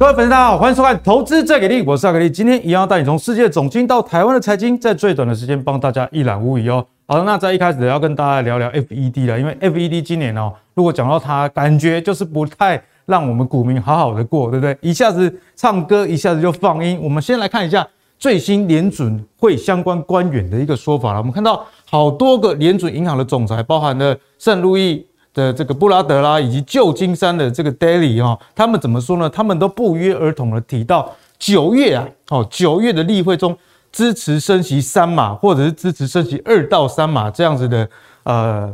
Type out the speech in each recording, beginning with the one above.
各位粉丝，大家好，欢迎收看《投资最给力》，我是阿格力。今天一样带你从世界总经到台湾的财经，在最短的时间帮大家一览无遗哦。好，那在一开始要跟大家聊聊 FED 了，因为 FED 今年哦，如果讲到它，感觉就是不太让我们股民好好的过，对不对？一下子唱歌，一下子就放音。我们先来看一下最新联准会相关官员的一个说法了。我们看到好多个联准银行的总裁，包含了圣路易。的这个布拉德拉以及旧金山的这个 Daily 哈，他们怎么说呢？他们都不约而同的提到九月啊，哦九月的例会中支持升息三码，或者是支持升息二到三码这样子的呃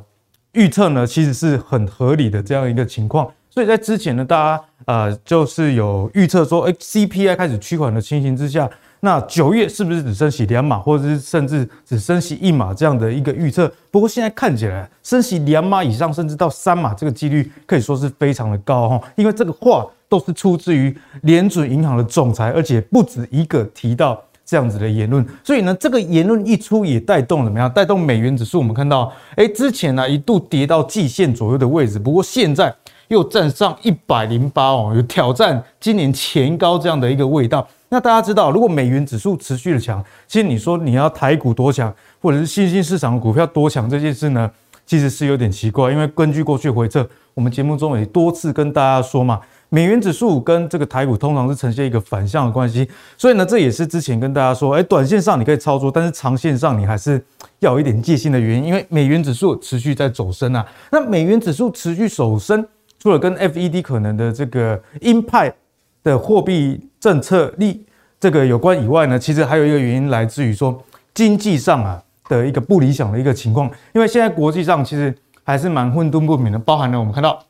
预测呢，其实是很合理的这样一个情况。所以在之前呢，大家呃就是有预测说，哎，CPI 开始趋缓的情形之下。那九月是不是只升息两码，或者是甚至只升息一码这样的一个预测？不过现在看起来，升息两码以上，甚至到三码，这个几率可以说是非常的高哈。因为这个话都是出自于联准银行的总裁，而且不止一个提到这样子的言论。所以呢，这个言论一出，也带动怎么样？带动美元指数。我们看到，哎，之前呢一度跌到季线左右的位置，不过现在又站上一百零八哦，有挑战今年前高这样的一个味道。那大家知道，如果美元指数持续的强，其实你说你要台股多强，或者是新兴市场股票多强这件事呢，其实是有点奇怪。因为根据过去回测，我们节目中也多次跟大家说嘛，美元指数跟这个台股通常是呈现一个反向的关系。所以呢，这也是之前跟大家说，哎，短线上你可以操作，但是长线上你还是要有一点戒心的原因，因为美元指数持续在走升啊。那美元指数持续走升，除了跟 FED 可能的这个鹰派的货币政策力这个有关以外呢，其实还有一个原因来自于说经济上啊的一个不理想的一个情况，因为现在国际上其实还是蛮混沌不明的，包含了我们看到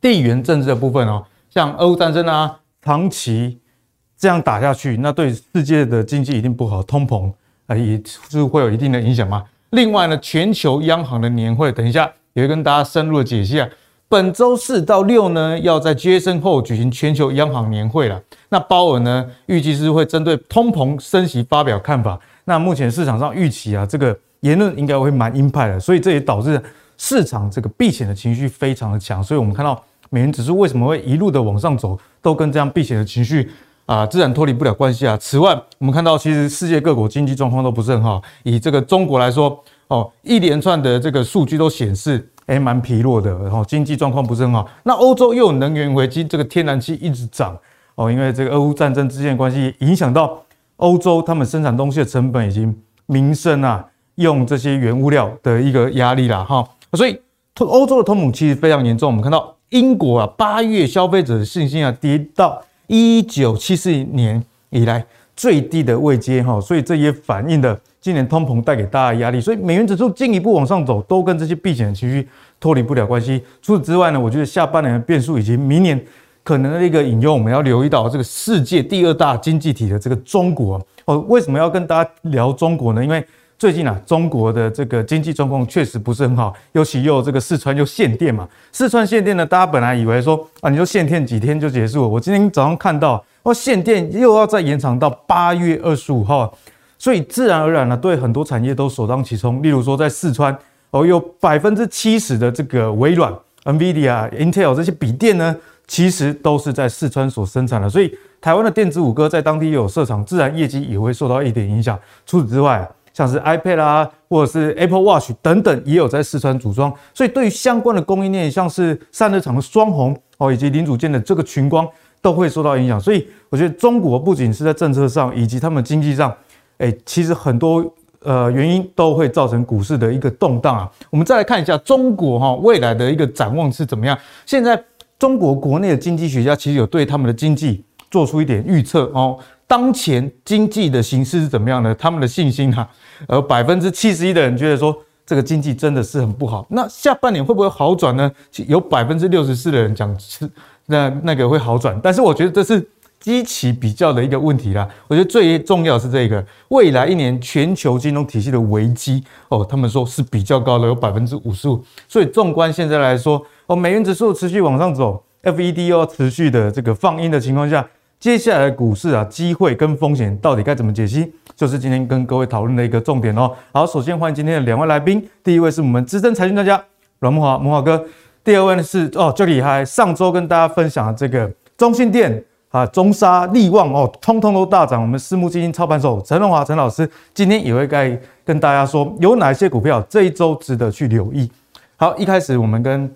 地缘政治的部分哦，像俄乌战争啊，长期这样打下去，那对世界的经济一定不好，通膨啊也是会有一定的影响嘛。另外呢，全球央行的年会，等一下也会跟大家深入的解析啊。本周四到六呢，要在杰森后举行全球央行年会了。那鲍尔呢，预计是会针对通膨升息发表看法。那目前市场上预期啊，这个言论应该会蛮鹰派的，所以这也导致市场这个避险的情绪非常的强。所以我们看到美元指数为什么会一路的往上走，都跟这样避险的情绪啊，自然脱离不了关系啊。此外，我们看到其实世界各国经济状况都不是很好。以这个中国来说，哦，一连串的这个数据都显示。诶，蛮疲弱的，然后经济状况不是很好。那欧洲又有能源危机，这个天然气一直涨哦，因为这个俄乌战争之间的关系，影响到欧洲他们生产东西的成本以及民生啊，用这些原物料的一个压力啦哈。所以欧洲的通膨其实非常严重。我们看到英国啊，八月消费者的信心啊跌到一九七四年以来最低的位阶哈，所以这也反映了。今年通膨带给大家的压力，所以美元指数进一步往上走，都跟这些避险情绪脱离不了关系。除此之外呢，我觉得下半年的变数以及明年可能的一个引诱，我们要留意到这个世界第二大经济体的这个中国哦。为什么要跟大家聊中国呢？因为最近啊，中国的这个经济状况确实不是很好，尤其又这个四川又限电嘛。四川限电呢，大家本来以为说啊，你就限电几天就结束了。我今天早上看到哦，限电又要再延长到八月二十五号。所以自然而然呢，对很多产业都首当其冲。例如说，在四川哦，有百分之七十的这个微软、NVIDIA、Intel 这些笔电呢，其实都是在四川所生产的。所以台湾的电子五哥在当地有设厂，自然业绩也会受到一点影响。除此之外，像是 iPad 啊，或者是 Apple Watch 等等，也有在四川组装。所以对于相关的供应链，像是散热厂的双鸿哦，以及零组件的这个群光，都会受到影响。所以我觉得中国不仅是在政策上，以及他们经济上。哎，其实很多呃原因都会造成股市的一个动荡啊。我们再来看一下中国哈未来的一个展望是怎么样。现在中国国内的经济学家其实有对他们的经济做出一点预测哦。当前经济的形势是怎么样的？他们的信心哈，而百分之七十一的人觉得说这个经济真的是很不好。那下半年会不会好转呢？有百分之六十四的人讲是那那个会好转，但是我觉得这是。基期比较的一个问题啦，我觉得最重要是这个未来一年全球金融体系的危机哦，他们说是比较高的，有百分之五十五。所以纵观现在来说哦，美元指数持续往上走，FED 又要持续的这个放鹰的情况下，接下来股市啊，机会跟风险到底该怎么解析，就是今天跟各位讨论的一个重点哦。好，首先欢迎今天的两位来宾，第一位是我们资深财经专家阮慕华，慕华哥；第二位呢是哦，最厉害，上周跟大家分享的这个中信电。啊，中沙、力旺哦，通通都大涨。我们私募基金操盘手陈荣华陈老师今天也会该跟大家说，有哪些股票这一周值得去留意。好，一开始我们跟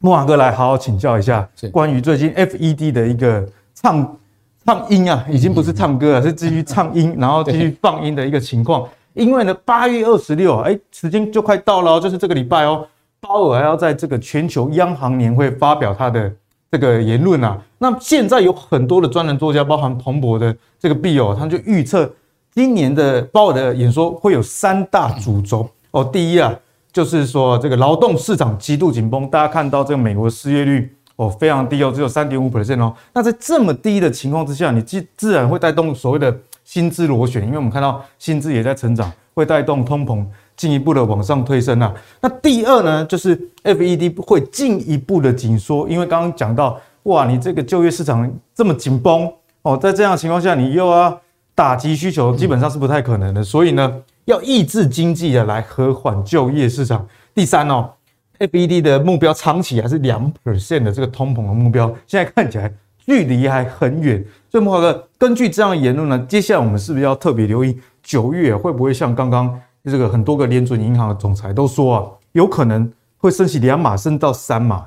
慕驊哥来好好请教一下，关于最近 FED 的一个唱唱音啊，已经不是唱歌了，是继续唱音，然后继续放音的一个情况。因为呢，八月二十六，哎，时间就快到了，就是这个礼拜哦，鲍尔还要在这个全球央行年会发表他的。这个言论啊，那现在有很多的专栏作家，包含彭博的这个毕友，他们就预测今年的鲍尔的演说会有三大主轴哦。第一啊，就是说这个劳动市场极度紧绷，大家看到这个美国失业率哦非常低哦，只有三点五 percent 哦。那在这么低的情况之下，你自自然会带动所谓的薪资螺旋，因为我们看到薪资也在成长，会带动通膨。进一步的往上推升啊，那第二呢，就是 FED 会进一步的紧缩，因为刚刚讲到，哇，你这个就业市场这么紧绷哦，在这样的情况下，你又要打击需求，基本上是不太可能的，所以呢，要抑制经济的来和缓就业市场。第三哦，FED 的目标长期还是两 percent 的这个通膨的目标，现在看起来距离还很远。所以莫华哥，根据这样的言论呢，接下来我们是不是要特别留意九月会不会像刚刚？这个很多个联准银行的总裁都说啊，有可能会升息两码，升到三码。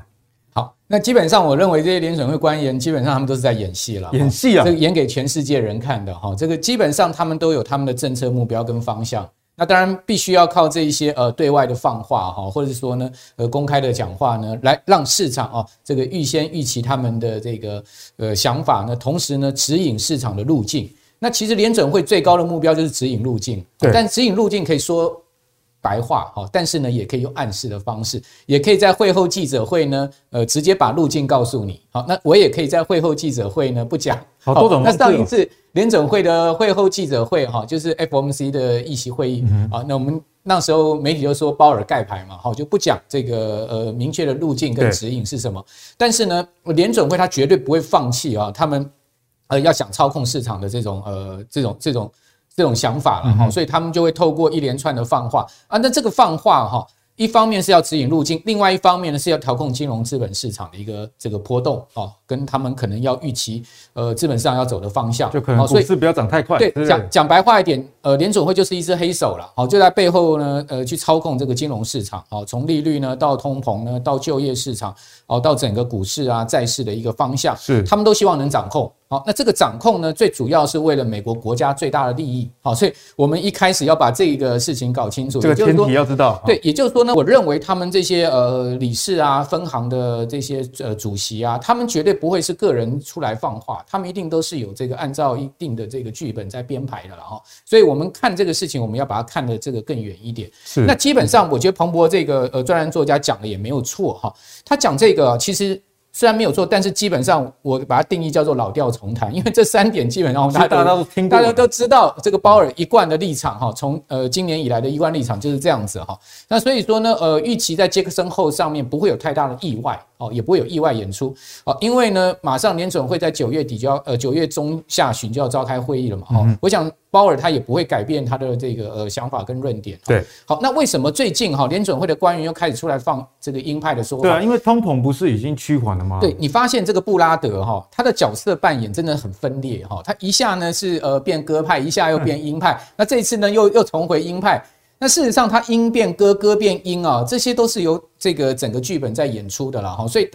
好，那基本上我认为这些联准会官员基本上他们都是在演戏了，演戏啊，这个演给全世界人看的哈。这个基本上他们都有他们的政策目标跟方向。那当然必须要靠这一些呃对外的放话哈，或者是说呢呃公开的讲话呢，来让市场啊这个预先预期他们的这个呃想法呢，同时呢指引市场的路径。那其实联准会最高的目标就是指引路径，但指引路径可以说白话哈，但是呢也可以用暗示的方式，也可以在会后记者会呢，呃，直接把路径告诉你。好，那我也可以在会后记者会呢不讲。好多种。那上一次联准会的会后记者会哈，就是 FOMC 的议席会议啊，那我们那时候媒体就说鲍尔盖牌嘛，好就不讲这个呃明确的路径跟指引是什么。但是呢，联准会他绝对不会放弃啊，他们。呃，要想操控市场的这种呃，这种这种这种想法了哈，所以他们就会透过一连串的放话啊，那这个放话哈。一方面是要指引路径，另外一方面呢是要调控金融资本市场的一个这个波动哦，跟他们可能要预期呃资本市场要走的方向，就可能股市不要涨太快。对，讲讲白话一点，呃，联准会就是一只黑手了，好，就在背后呢，呃，去操控这个金融市场，好，从利率呢到通膨呢到就业市场，哦，到整个股市啊债市的一个方向，是他们都希望能掌控。好，那这个掌控呢，最主要是为了美国国家最大的利益。好，所以我们一开始要把这个事情搞清楚。这个前提要知道。对，也就是说呢，我认为他们这些呃理事啊、分行的这些呃主席啊，他们绝对不会是个人出来放话，他们一定都是有这个按照一定的这个剧本在编排的了哈。所以我们看这个事情，我们要把它看得这个更远一点。是。那基本上，我觉得彭博这个呃专栏作家讲的也没有错哈。他讲这个其实。虽然没有错，但是基本上我把它定义叫做老调重弹，因为这三点基本上大家都听过，大家都知道这个鲍尔一贯的立场哈，从呃今年以来的一贯立场就是这样子哈。那所以说呢，呃，预期在杰克森后上面不会有太大的意外哦，也不会有意外演出哦，因为呢，马上联准会在九月底就要呃九月中下旬就要召开会议了嘛哈。我想。鲍尔他也不会改变他的这个呃想法跟论点。对，好，那为什么最近哈联准会的官员又开始出来放这个鹰派的说法？对啊，因为通膨不是已经趋缓了吗？对，你发现这个布拉德哈，他的角色扮演真的很分裂哈，他一下呢是呃变鸽派，一下又变鹰派，那这次呢又又重回鹰派。那事实上它音变歌，歌变音啊，这些都是由这个整个剧本在演出的啦哈，所以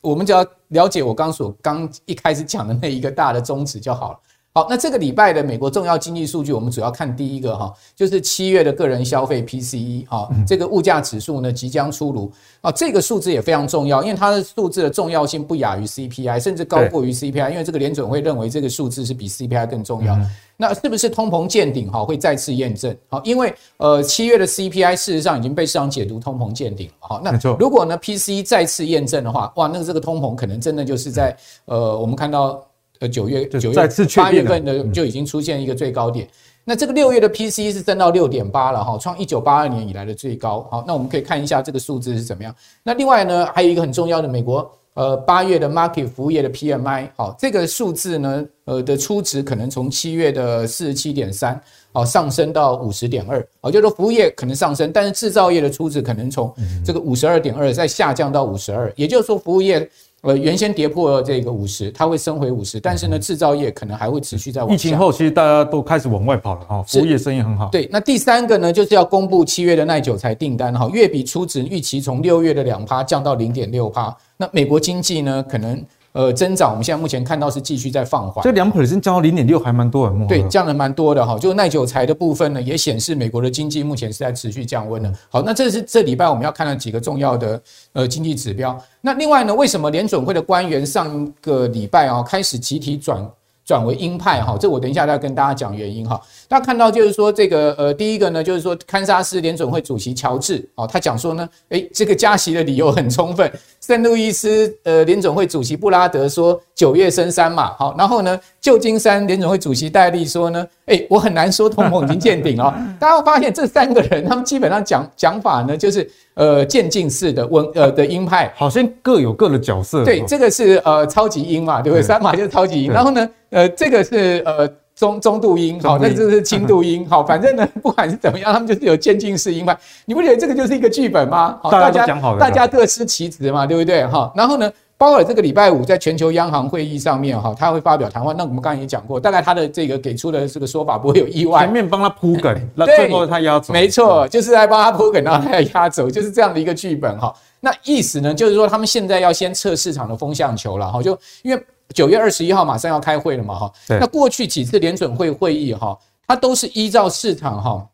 我们只要了解我刚所刚一开始讲的那一个大的宗旨就好了。好，那这个礼拜的美国重要经济数据，我们主要看第一个哈，就是七月的个人消费 PCE 哈，这个物价指数呢即将出炉啊，这个数字也非常重要，因为它的数字的重要性不亚于 CPI，甚至高过于 CPI，因为这个联准会认为这个数字是比 CPI 更重要。那是不是通膨见顶哈？会再次验证好，因为呃七月的 CPI 事实上已经被市场解读通膨见顶了哈。那如果呢 PCE 再次验证的话，哇，那个这个通膨可能真的就是在呃我们看到。呃，九月、九月、八月份的就已经出现一个最高点。那这个六月的 PCE 是增到六点八了哈，创一九八二年以来的最高。好，那我们可以看一下这个数字是怎么样。那另外呢，还有一个很重要的美国呃八月的 market 服务业的 PMI，好，这个数字呢呃的初值可能从七月的四十七点三，好上升到五十点二，好，就是说服务业可能上升，但是制造业的初值可能从这个五十二点二再下降到五十二，也就是说服务业。呃，原先跌破这个五十，它会升回五十，但是呢，制造业可能还会持续在往下。疫情后，其实大家都开始往外跑了哈，服务业生意很好。对，那第三个呢，就是要公布七月的耐久材订单哈，月比初值预期从六月的两趴降到零点六趴。那美国经济呢，可能。呃，增长我们现在目前看到是继续在放缓，这两 percent 降到零点六还蛮多的，对，降的蛮多的哈。就耐久材的部分呢，也显示美国的经济目前是在持续降温的。好，那这是这礼拜我们要看到几个重要的呃经济指标。那另外呢，为什么联准会的官员上一个礼拜啊开始集体转？转为鹰派哈，这我等一下再跟大家讲原因哈。大家看到就是说这个呃，第一个呢就是说，堪萨斯联准会主席乔治哦，他讲说呢，诶，这个加息的理由很充分。圣路易斯呃联总会主席布拉德说九月升三嘛，好，然后呢，旧金山联总会主席戴利说呢，诶，我很难说通膨已经见顶了。大家会发现这三个人他们基本上讲讲法呢，就是。呃，渐进式的温呃的鹰派，好像各有各的角色。对，这个是呃超级鹰嘛，对不对？三码就是超级鹰。然后呢，呃，这个是呃中中度音，好，那就是轻度音。好，反正呢，不管是怎么样，他们就是有渐进式音派。你不觉得这个就是一个剧本吗？好，大家大家各司其职嘛，对不对？哈，然后呢？鲍尔这个礼拜五在全球央行会议上面哈，他会发表谈话。那我们刚才也讲过，大概他的这个给出的这个说法不会有意外。前面帮他铺梗，那最后他压走。没错，就是在帮他铺梗，然后他要压走，就是这样的一个剧本哈。那意思呢，就是说他们现在要先测市场的风向球了哈。就因为九月二十一号马上要开会了嘛哈。那过去几次联准会会议哈，它都是依照市场哈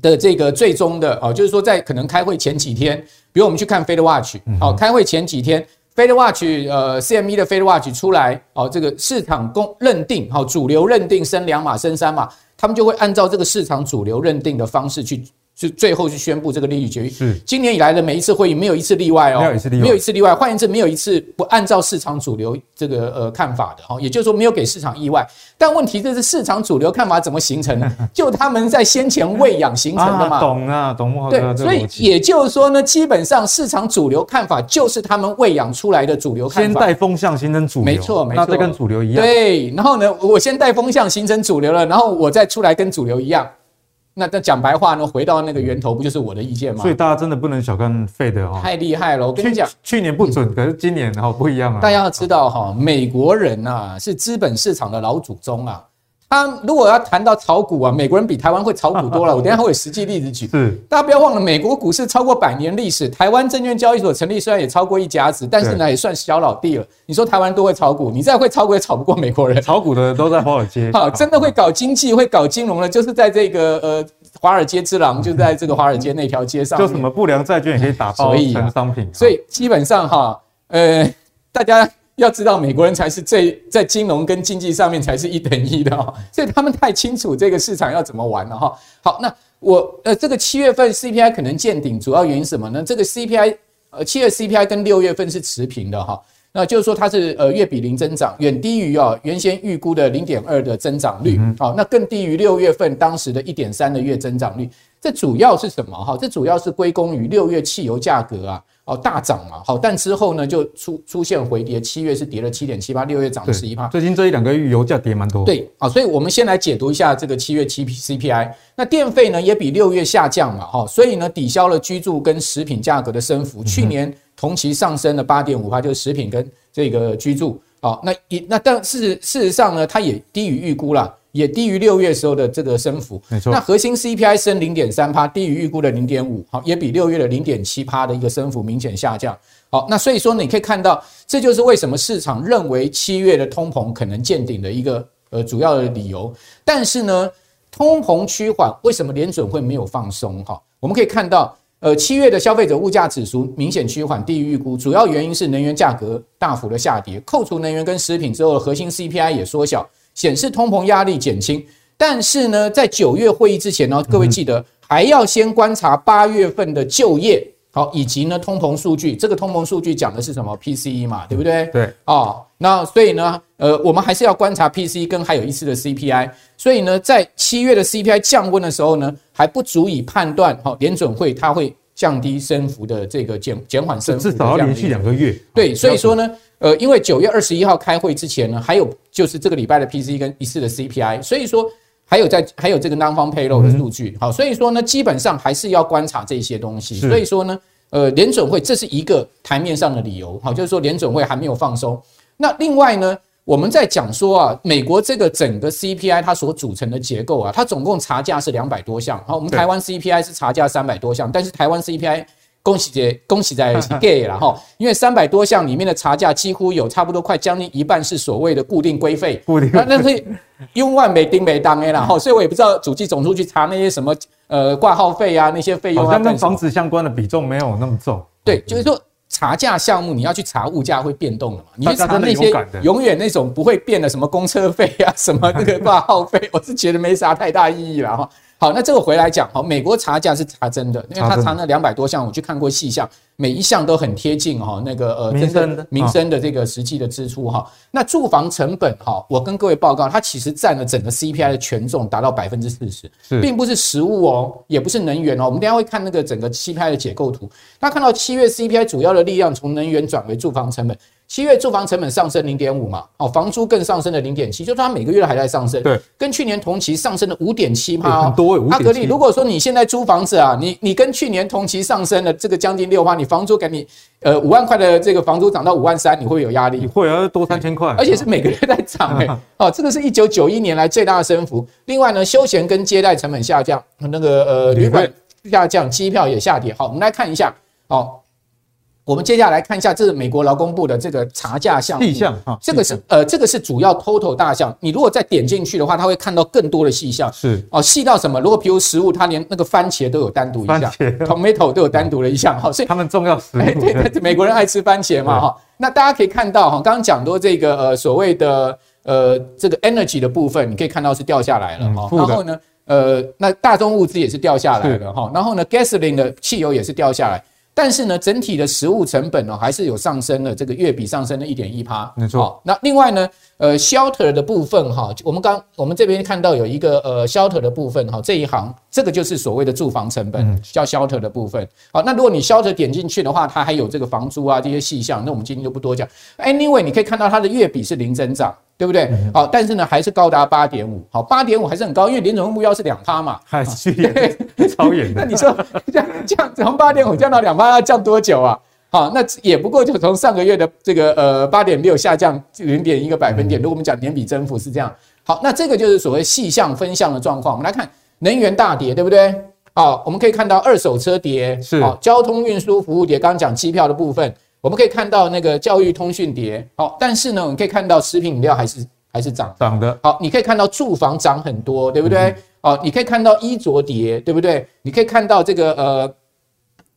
的这个最终的哦，就是说在可能开会前几天，比如我们去看 Fed Watch，好，开会前几天。Fed Watch，呃，CME 的 Fed Watch 出来，哦，这个市场公认定，好，主流认定升两码升三码，他们就会按照这个市场主流认定的方式去。就最后去宣布这个利率决议。是今年以来的每一次会议没有一次例外哦，没有一次例外，没有一次例外。换言之，没有一次不按照市场主流这个呃看法的哈，也就是说没有给市场意外。但问题就是市场主流看法怎么形成的？就他们在先前喂养形成的嘛。懂啊，懂。对，所以也就是说呢，基本上市场主流看法就是他们喂养出来的主流看法。先带风向形成主流，没错，没错。那这跟主流一样。对，然后呢，我先带风向形成主流了，然后我再出来跟主流一样。那那讲白话呢？回到那个源头，不就是我的意见吗？所以大家真的不能小看 Fed 哈，太厉害了！我跟你讲，去年不准，可是今年哈不一样啊。大家要知道哈，美国人啊是资本市场的老祖宗啊。他如果要谈到炒股啊，美国人比台湾会炒股多了。我等下会有实际例子举。是，大家不要忘了，美国股市超过百年历史，台湾证券交易所成立虽然也超过一甲子，但是呢也算小老弟了。你说台湾都会炒股，你再会炒股也炒不过美国人。炒股的都在华尔街。好，真的会搞经济、会搞金融的，就是在这个呃华尔街之狼，就在这个华尔街那条街上。就什么不良债券也可以打包成商品。所以基本上哈，呃，大家。要知道，美国人才是最在金融跟经济上面才是一等一的哈，所以他们太清楚这个市场要怎么玩了哈。好，那我呃这个七月份 CPI 可能见顶，主要原因是什么呢？这个 CPI 呃七月 CPI 跟六月份是持平的哈，那就是说它是呃月比零增长，远低于哦原先预估的零点二的增长率，好，那更低于六月份当时的一点三的月增长率。这主要是什么哈？这主要是归功于六月汽油价格啊。哦，大涨嘛，好，但之后呢，就出出现回跌，七月是跌了七点七八，六月涨了十一趴。最近这一两个月油价跌蛮多。对，啊，所以我们先来解读一下这个七月七 CPI。那电费呢也比六月下降嘛，哈，所以呢抵消了居住跟食品价格的升幅。去年同期上升了八点五趴，就是食品跟这个居住。好，那一那但事事实上呢，它也低于预估了。也低于六月时候的这个升幅，没错。那核心 CPI 升零点三趴，低于预估的零点五，好，也比六月的零点七趴的一个升幅明显下降。好，那所以说你可以看到，这就是为什么市场认为七月的通膨可能见顶的一个呃主要的理由。但是呢，通膨趋缓，为什么联准会没有放松？哈，我们可以看到，呃，七月的消费者物价指数明显趋缓，低于预估，主要原因是能源价格大幅的下跌，扣除能源跟食品之后，核心 CPI 也缩小。显示通膨压力减轻，但是呢，在九月会议之前呢，各位记得还要先观察八月份的就业，好，以及呢通膨数据。这个通膨数据讲的是什么？PCE 嘛，对不对？对。哦，那所以呢，呃，我们还是要观察 PCE 跟还有一次的 CPI。所以呢，在七月的 CPI 降温的时候呢，还不足以判断，好，联准会它会降低升幅的这个减减缓升幅，至少要连续两个月。对，所以说呢。呃，因为九月二十一号开会之前呢，还有就是这个礼拜的 PCE 跟一次的 CPI，所以说还有在还有这个 Non-Farm Payroll 的数据，好，所以说呢，基本上还是要观察这些东西。所以说呢，呃，联准会这是一个台面上的理由，好，就是说联准会还没有放松。那另外呢，我们在讲说啊，美国这个整个 CPI 它所组成的结构啊，它总共查价是两百多项，好，我们台湾 CPI 是查价三百多项，但是台湾 CPI 恭喜姐，恭喜在 gay 了哈，因为三百多项里面的查价几乎有差不多快将近一半是所谓的固定规费，固定，那是用万美丁美当 A 了哈，所以我也不知道主计总处去查那些什么呃挂号费啊那些费用啊，好像跟房子相关的比重没有那么重，对，就是说。查价项目，你要去查物价会变动的嘛？你去查那些永远那种不会变的什么公车费啊，什么那个挂号费，我是觉得没啥太大意义了哈。好，那这个回来讲，好，美国查价是查真的，因为他查那两百多项，我去看过细项。每一项都很贴近哈，那个呃，民生的民生的这个实际的支出哈。那住房成本哈，我跟各位报告，它其实占了整个 CPI 的权重达到百分之四十，并不是食物哦，也不是能源哦。我们等下会看那个整个 CPI 的解构图，大家看到七月 CPI 主要的力量从能源转为住房成本。七月住房成本上升零点五嘛，哦，房租更上升了零点七，就是它每个月还在上升。对，跟去年同期上升了五点七趴，很多。阿格力，如果说你现在租房子啊，你你跟去年同期上升了这个将近六趴，你房租给你呃五万块的这个房租涨到五万三，你会有压力？你会啊，多三千块，而且是每个月在涨 哎，哦，这个是一九九一年来最大的升幅。另外呢，休闲跟接待成本下降，那个呃旅馆下降，机票也下跌。好，我们来看一下，哦。我们接下来看一下，这是美国劳工部的这个查价项目。细项哈，这个是呃，这个是主要 total 大项。你如果再点进去的话，它会看到更多的细项。是哦，细到什么？如果比如食物，它连那个番茄都有单独一项，tomato 都有单独的一项。哈，所以 他们重要食物。对对，美国人爱吃番茄嘛哈。那大家可以看到哈，刚刚讲到这个呃所谓的呃这个 energy 的部分，你可以看到是掉下来了哈。然后呢，呃，那大宗物资也是掉下来了哈。然后呢，gasoline 的汽油也是掉下来。但是呢，整体的食物成本呢，还是有上升了，这个月比上升了一点一趴。没错。那另外呢，呃，shelter 的部分哈，我们刚我们这边看到有一个呃 shelter 的部分哈，这一行这个就是所谓的住房成本，叫 shelter 的部分。好，那如果你 shelter 点进去的话，它还有这个房租啊这些细项，那我们今天就不多讲。Anyway，你可以看到它的月比是零增长。对不对？好，但是呢，还是高达八点五。好，八点五还是很高，因为联总目标是两趴嘛，还是超远的。那你说 这样这样从八点五降到两趴要降多久啊？好，那也不过就从上个月的这个呃八点六下降零点一个百分点。如果我们讲年比增幅是这样，好，那这个就是所谓细项分项的状况。我们来看能源大跌，对不对？好，我们可以看到二手车跌，是好，交通运输服务跌。刚刚讲机票的部分。我们可以看到那个教育通讯跌，好，但是呢，我们可以看到食品饮料还是还是涨涨的。好，你可以看到住房涨很多，对不对？好，你可以看到衣着跌，对不对？你可以看到这个呃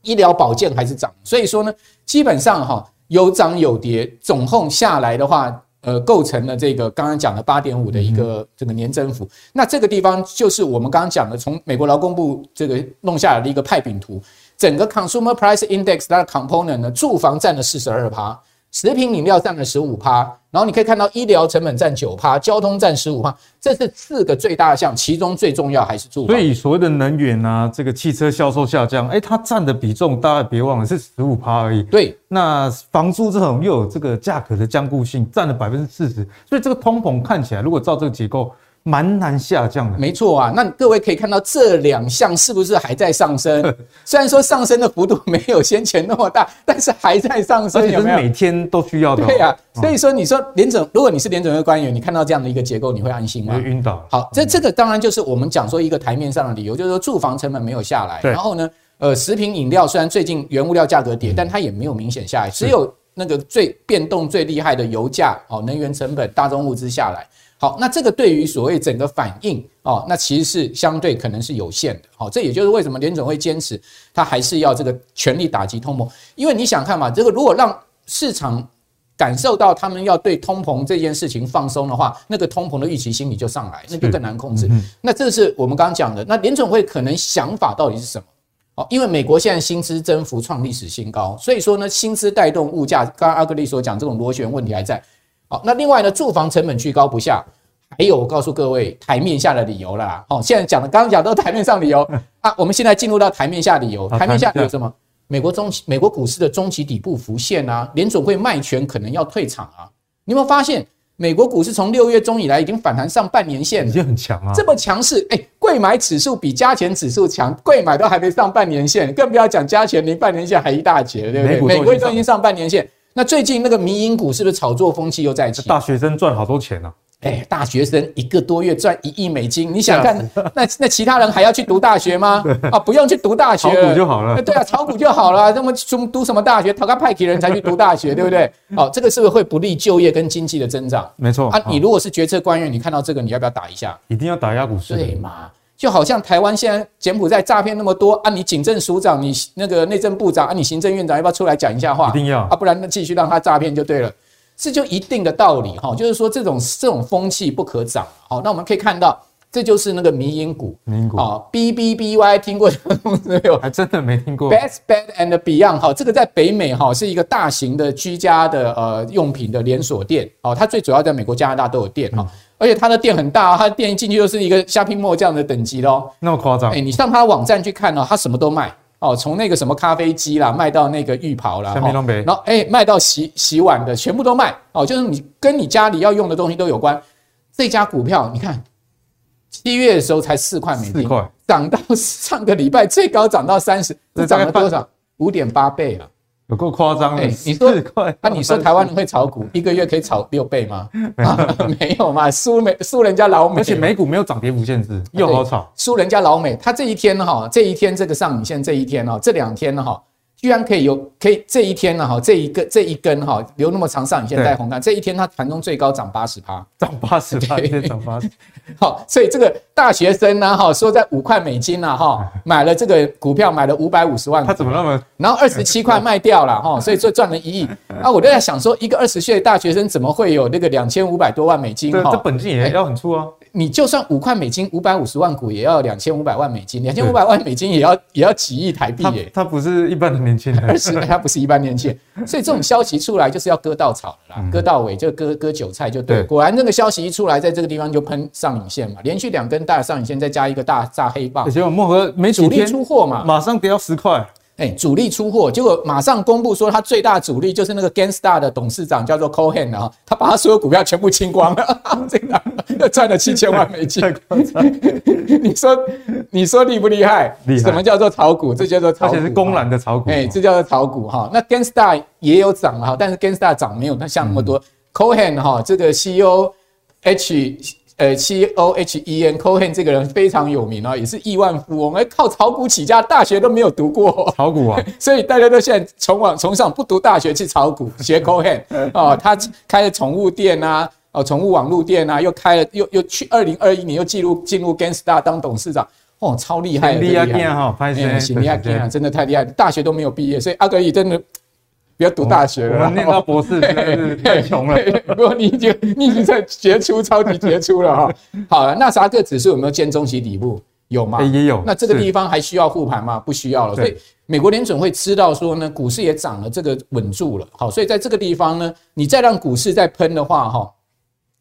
医疗保健还是涨，所以说呢，基本上哈有涨有跌，总共下来的话，呃，构成了这个刚刚讲的八点五的一个这个年增幅。那这个地方就是我们刚刚讲的，从美国劳工部这个弄下来的一个派饼图。整个 Consumer Price Index 它的 component 呢，住房占了四十二趴，食品饮料占了十五趴，然后你可以看到医疗成本占九趴，交通占十五趴，这是四个最大项，其中最重要还是住房。所以所谓的能源啊，这个汽车销售下降，诶，它占的比重大家别忘了是十五趴而已。对，那房租这种又有这个价格的僵固性，占了百分之四十，所以这个通膨看起来，如果照这个结构。蛮难下降的，没错啊。那各位可以看到这两项是不是还在上升？虽然说上升的幅度没有先前那么大，但是还在上升，有没有？每天都需要的。对啊，所以说你说联总，如果你是联总会官员，你看到这样的一个结构，你会安心吗？会晕倒。好，这这个当然就是我们讲说一个台面上的理由，就是说住房成本没有下来。然后呢，呃，食品饮料虽然最近原物料价格跌，但它也没有明显下来，只有那个最变动最厉害的油价哦，能源成本、大宗物资下来。好，那这个对于所谓整个反应哦，那其实是相对可能是有限的。好，这也就是为什么联总会坚持它还是要这个全力打击通膨，因为你想看嘛，这个如果让市场感受到他们要对通膨这件事情放松的话，那个通膨的预期心理就上来，那就更难控制。那这是我们刚刚讲的。那联总会可能想法到底是什么？哦，因为美国现在薪资增幅创历史新高，所以说呢，薪资带动物价。刚刚阿格力所讲这种螺旋问题还在。好，那另外呢，住房成本居高不下，还有我告诉各位台面下的理由啦。哦，现在讲的刚刚讲都是台面上理由啊，我们现在进入到台面下理由。台面下有什么？美国中期美国股市的中期底部浮现啊，联总会卖权可能要退场啊。你有没有发现美国股市从六月中以来已经反弹上半年线，已经很强啊，这么强势，哎，贵买指数比加权指数强，贵买都还没上半年线，更不要讲加权离半年线还一大截，对不对？美国都已经上半年线，那最近那个民营股是不是炒作风气又在起？大学生赚好多钱啊！哎，大学生一个多月赚一亿美金，你想看 那那其他人还要去读大学吗？啊，不用去读大学，炒股就好了。对啊，炒股就好了。那么读读什么大学？投个派给人才去读大学，对不对？哦，这个是不是会不利就业跟经济的增长？没错啊。你如果是决策官员，你看到这个，你要不要打一下？一定要打压股市，对嘛？就好像台湾现在柬埔寨诈骗那么多啊，你警政署长，你那个内政部长啊，你行政院长要不要出来讲一下话？一定要啊，不然那继续让他诈骗就对了。这就一定的道理哈，就是说这种这种风气不可长。好，那我们可以看到，这就是那个迷因股，迷因股啊，B B B Y 听过没有？还真的没听过。Best Bed and Beyond 哈，这个在北美哈是一个大型的居家的呃用品的连锁店哦，它最主要在美国、加拿大都有店哈，而且他的店很大，他的店一进去就是一个 shopping mall 这样的等级咯。那么夸张？哎，你上它网站去看哦，他什么都卖。哦，从那个什么咖啡机啦，卖到那个浴袍啦，然后哎，卖到洗洗碗的，全部都卖。哦，就是你跟你家里要用的东西都有关。这家股票，你看七月的时候才四块美金，涨到上个礼拜最高涨到三十，这涨了多少？五点八倍啊！有够夸张的，你说那你说台湾人会炒股，一个月可以炒六倍吗？没有嘛，输美输人家老美，而且美股没有涨跌幅限制，又好炒，输人家老美。他这一天哈，这一天这个上影线这一天哈，这两天哈。居然可以有可以这一天呢哈，这一个这一根哈留那么长上影线带红单，这一天它盘中最高涨八十趴，涨八十趴，涨八十。好，所以这个大学生呢哈说在五块美金呢哈买了这个股票买了五百五十万，他怎么那么？然后二十七块卖掉了哈，所以就赚了一亿。啊，我就在想说，一个二十岁的大学生怎么会有那个两千五百多万美金哈？这本金也要很粗啊。你就算五块美金，五百五十万股也要两千五百万美金，两千五百万美金也要也要几亿台币耶。他不是一般的年轻人，而 是他不是一般年轻人，所以这种消息出来就是要割稻草的啦，割稻尾就割割韭菜就对。果然那个消息一出来，在这个地方就喷上影线嘛，连续两根大上影线，再加一个大炸黑棒。结果漠河没主力出货嘛，马上跌到十块。哎，主力出货，结果马上公布说，他最大主力就是那个 Gangstar 的董事长叫做 Cohen 啊，他把他所有股票全部清光了，这个又赚了七千万美金。你说，你说厉不厉害？厉害。什么叫做炒股？这叫做炒股，而且是公然的炒股。哎，这叫做炒股哈。那 Gangstar 也有涨哈，但是 Gangstar 涨没有他像那么多。Cohen 哈，这个 CEO H。呃，C O H E N Cohen 这个人非常有名啊，也是亿万富翁，哎，靠炒股起家，大学都没有读过。炒股啊，所以大家都现在从往从上不读大学去炒股，学 Cohen 哦，他开了宠物店啊，哦，宠物网络店啊，又开了，又又去二零二一年又进入进入 Genstar 当董事长，哦，超厉害，厉害哈，厉害，真的太厉害，大学都没有毕业，所以阿格力真的。不要读大学了，我念到博士真的是太穷了。不过你已经你已经在杰出，超级杰出了哈。好了，纳斯达克指数有没有见中期底部？有吗？也有。那这个地方还需要护盘吗？不需要了。所以美国联准会知道说呢，股市也涨了，这个稳住了。好，所以在这个地方呢，你再让股市再喷的话，哈，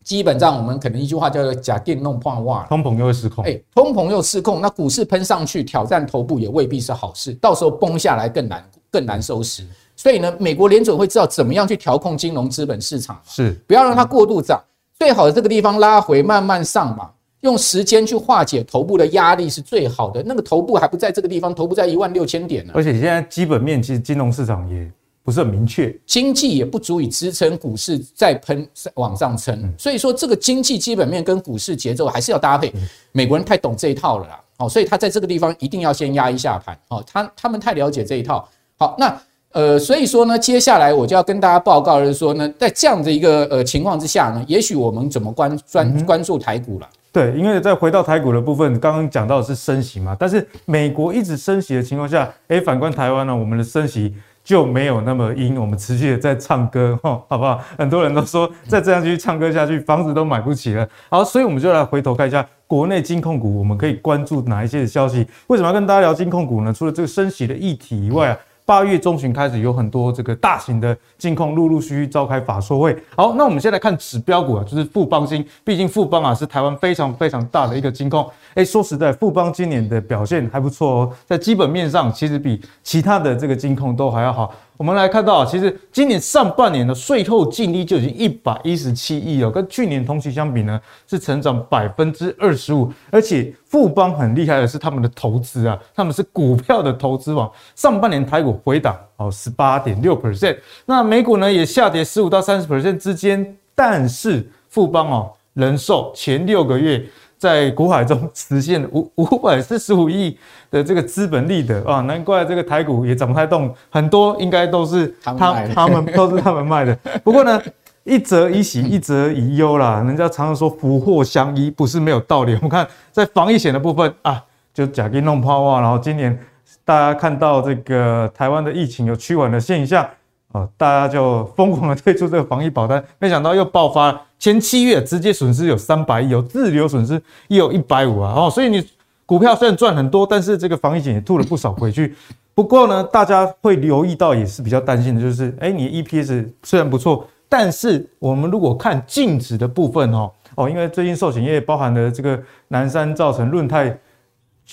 基本上我们可能一句话叫做“假电弄破袜”，通膨又会失控。哎，通膨又失控，那股市喷上去挑战头部也未必是好事，到时候崩下来更难更难收拾。所以呢，美国联准会知道怎么样去调控金融资本市场，是不要让它过度涨，最好的这个地方拉回慢慢上嘛，用时间去化解头部的压力是最好的。那个头部还不在这个地方，头部在一万六千点呢。而且现在基本面其实金融市场也不是很明确，经济也不足以支撑股市再喷往上撑。所以说这个经济基本面跟股市节奏还是要搭配。美国人太懂这一套了啦，哦，所以他在这个地方一定要先压一下盘，哦，他他们太了解这一套。好，那。呃，所以说呢，接下来我就要跟大家报告的是说呢，在这样的一个呃情况之下呢，也许我们怎么关专关注台股了？对，因为在回到台股的部分，刚刚讲到的是升息嘛，但是美国一直升息的情况下，哎，反观台湾呢，我们的升息就没有那么阴，我们持续的在唱歌，哈，好不好？很多人都说再这样继续唱歌下去，房子都买不起了。好，所以我们就来回头看一下国内金控股，我们可以关注哪一些的消息？为什么要跟大家聊金控股呢？除了这个升息的议题以外啊。八月中旬开始，有很多这个大型的金控陆陆续续召开法说会。好，那我们先来看指标股啊，就是富邦金。毕竟富邦啊是台湾非常非常大的一个金控。哎，说实在，富邦今年的表现还不错哦，在基本面上其实比其他的这个金控都还要好。我们来看到，其实今年上半年的税后净利就已经一百一十七亿了，跟去年同期相比呢，是成长百分之二十五。而且富邦很厉害的是他们的投资啊，他们是股票的投资王。上半年台股回档哦十八点六 percent，那美股呢也下跌十五到三十 percent 之间，但是富邦哦人寿前六个月。在股海中实现五五百四十五亿的这个资本利得啊，难怪这个台股也涨不太动，很多应该都是他他们 都是他们卖的。不过呢，一则以喜，一则以忧啦。人家常常说福祸相依，不是没有道理。我们看在防疫险的部分啊，就假给弄抛啊，然后今年大家看到这个台湾的疫情有趋缓的现象。哦，大家就疯狂的推出这个防疫保单，没想到又爆发。前七月直接损失有三百亿，有自留损失也有一百五啊。哦，所以你股票虽然赚很多，但是这个防疫险也吐了不少回去。不过呢，大家会留意到也是比较担心的，就是哎，你 EPS 虽然不错，但是我们如果看净值的部分哦，哦，因为最近寿险业包含了这个南山造成润泰。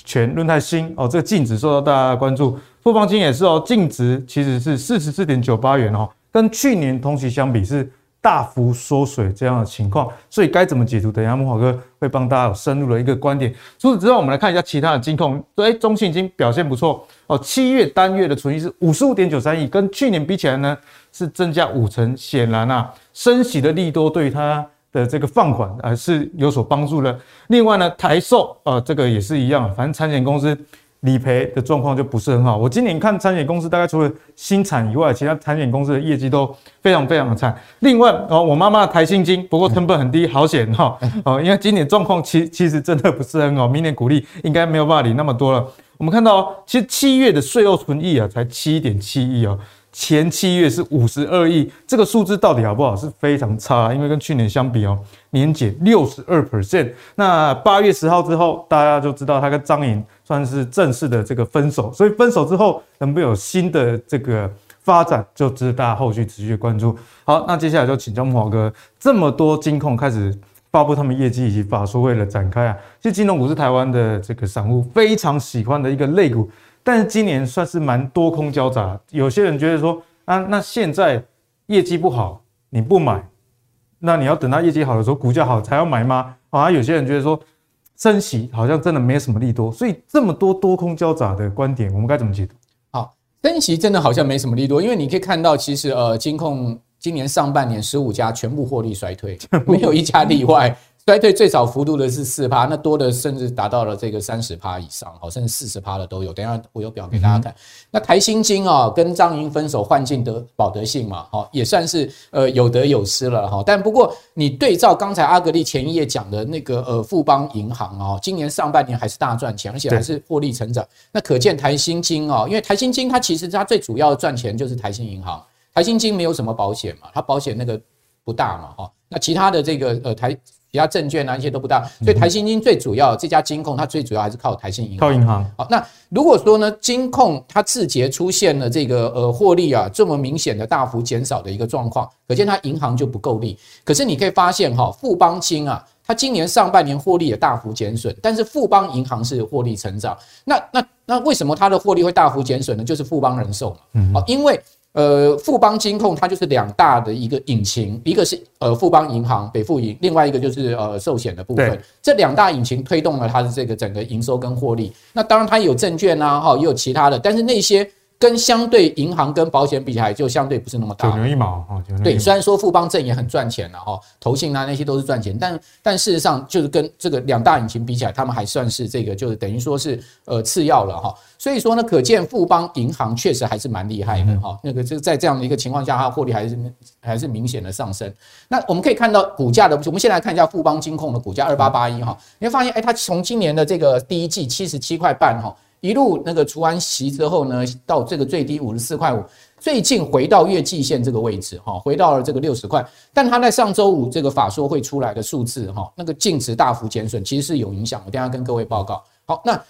全润泰新哦，这个净值受到大家的关注，富邦金也是哦，净值其实是四十四点九八元哦，跟去年同期相比是大幅缩水这样的情况，所以该怎么解读？等一下木华哥会帮大家有深入的一个观点。除此之外，我们来看一下其他的金控，哎，中信金表现不错哦，七月单月的存益是五十五点九三亿，跟去年比起来呢是增加五成，显然啊，升息的利多对于它。的这个放款啊是有所帮助的。另外呢，台寿啊，这个也是一样，反正产险公司理赔的状况就不是很好。我今年看产险公司，大概除了新产以外，其他产险公司的业绩都非常非常的差。另外哦，我妈妈的台新金，不过成本很低，好险哈哦，因为今年状况其其实真的不是很好，明年股利应该没有办法领那么多了。我们看到，其实七月的税后存益啊，才七点七亿哦。前七月是五十二亿，这个数字到底好不好？是非常差，因为跟去年相比哦，年减六十二 percent。那八月十号之后，大家就知道他跟张颖算是正式的这个分手，所以分手之后能不能有新的这个发展，就值得大家后续持续关注。好，那接下来就请教慕驊哥，这么多金控开始发布他们业绩以及法说会的展开啊，其实金融股是台湾的这个散户非常喜欢的一个类股。但是今年算是蛮多空交杂，有些人觉得说啊，那现在业绩不好，你不买，那你要等到业绩好的时候，股价好才要买吗？啊，有些人觉得说升息好像真的没什么利多，所以这么多多空交杂的观点，我们该怎么解读？好，升息真的好像没什么利多，因为你可以看到，其实呃，金控今年上半年十五家全部获利衰退，没有一家例外。衰退最少幅度的是四趴，那多的甚至达到了这个三十趴以上，好，甚至四十趴的都有。等一下我有表给大家看。那台新金啊，跟彰银分手换进得保德信嘛，好，也算是呃有得有失了哈。但不过你对照刚才阿格力前一页讲的那个呃富邦银行啊，今年上半年还是大赚钱，而且还是获利成长。那可见台新金啊，因为台新金它其实它最主要赚钱就是台新银行，台新金没有什么保险嘛，它保险那个不大嘛，哈。那其他的这个呃台。其他证券啊，一些都不大，所以台新金最主要这家金控，它最主要还是靠台新银行。靠银行。好，那如果说呢，金控它字节出现了这个呃获利啊这么明显的大幅减少的一个状况，可见它银行就不够力。可是你可以发现哈，富邦金啊，它今年上半年获利也大幅减损，但是富邦银行是获利成长。那那那为什么它的获利会大幅减损呢？就是富邦人寿嘛。嗯。好，因为。呃，富邦金控它就是两大的一个引擎，一个是呃富邦银行北富银，另外一个就是呃寿险的部分。这两大引擎推动了它的这个整个营收跟获利。那当然它有证券啊，哈，也有其他的，但是那些。跟相对银行跟保险比起来，就相对不是那么大。九牛一毛啊，对，虽然说富邦证也很赚钱了哈，投信啊那些都是赚钱，但但事实上就是跟这个两大引擎比起来，他们还算是这个就是等于说是呃次要了哈。所以说呢，可见富邦银行确实还是蛮厉害的哈。那个就在这样的一个情况下，它获利还是还是明显的上升。那我们可以看到股价的，我们先来看一下富邦金控的股价二八八一哈，你会发现哎，它从今年的这个第一季七十七块半哈。一路那个除完息之后呢，到这个最低五十四块五，最近回到月季线这个位置哈，回到了这个六十块。但它在上周五这个法说会出来的数字哈，那个净值大幅减损，其实是有影响。我等下跟各位报告。好，那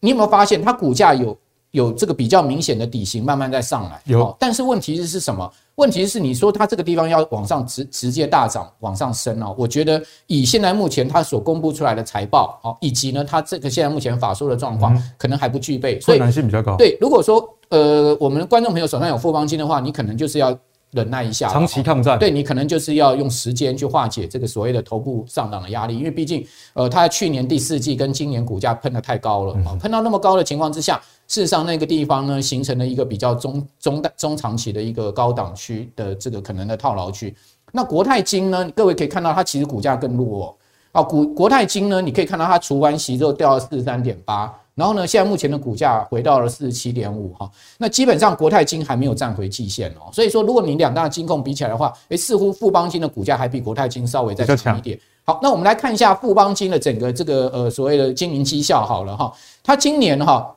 你有没有发现它股价有有这个比较明显的底型慢慢在上来？有。但是问题是是什么？问题是你说它这个地方要往上直直接大涨往上升哦，我觉得以现在目前它所公布出来的财报哦，以及呢它这个现在目前法说的状况，可能还不具备，所以难性比较高。对，如果说呃，我们观众朋友手上有富邦金的话，你可能就是要。忍耐一下，长期抗战，对你可能就是要用时间去化解这个所谓的头部上涨的压力，因为毕竟，呃，它去年第四季跟今年股价喷得太高了啊，喷到那么高的情况之下，事实上那个地方呢，形成了一个比较中中中长期的一个高档区的这个可能的套牢区。那国泰金呢，各位可以看到它其实股价更弱哦，啊，国国泰金呢，你可以看到它除完息之后掉到四十三点八。然后呢，现在目前的股价回到了四十七点五哈，那基本上国泰金还没有站回季线哦，所以说如果你两大金控比起来的话，诶，似乎富邦金的股价还比国泰金稍微再强一点。好，那我们来看一下富邦金的整个这个呃所谓的经营绩效好了哈，它今年哈，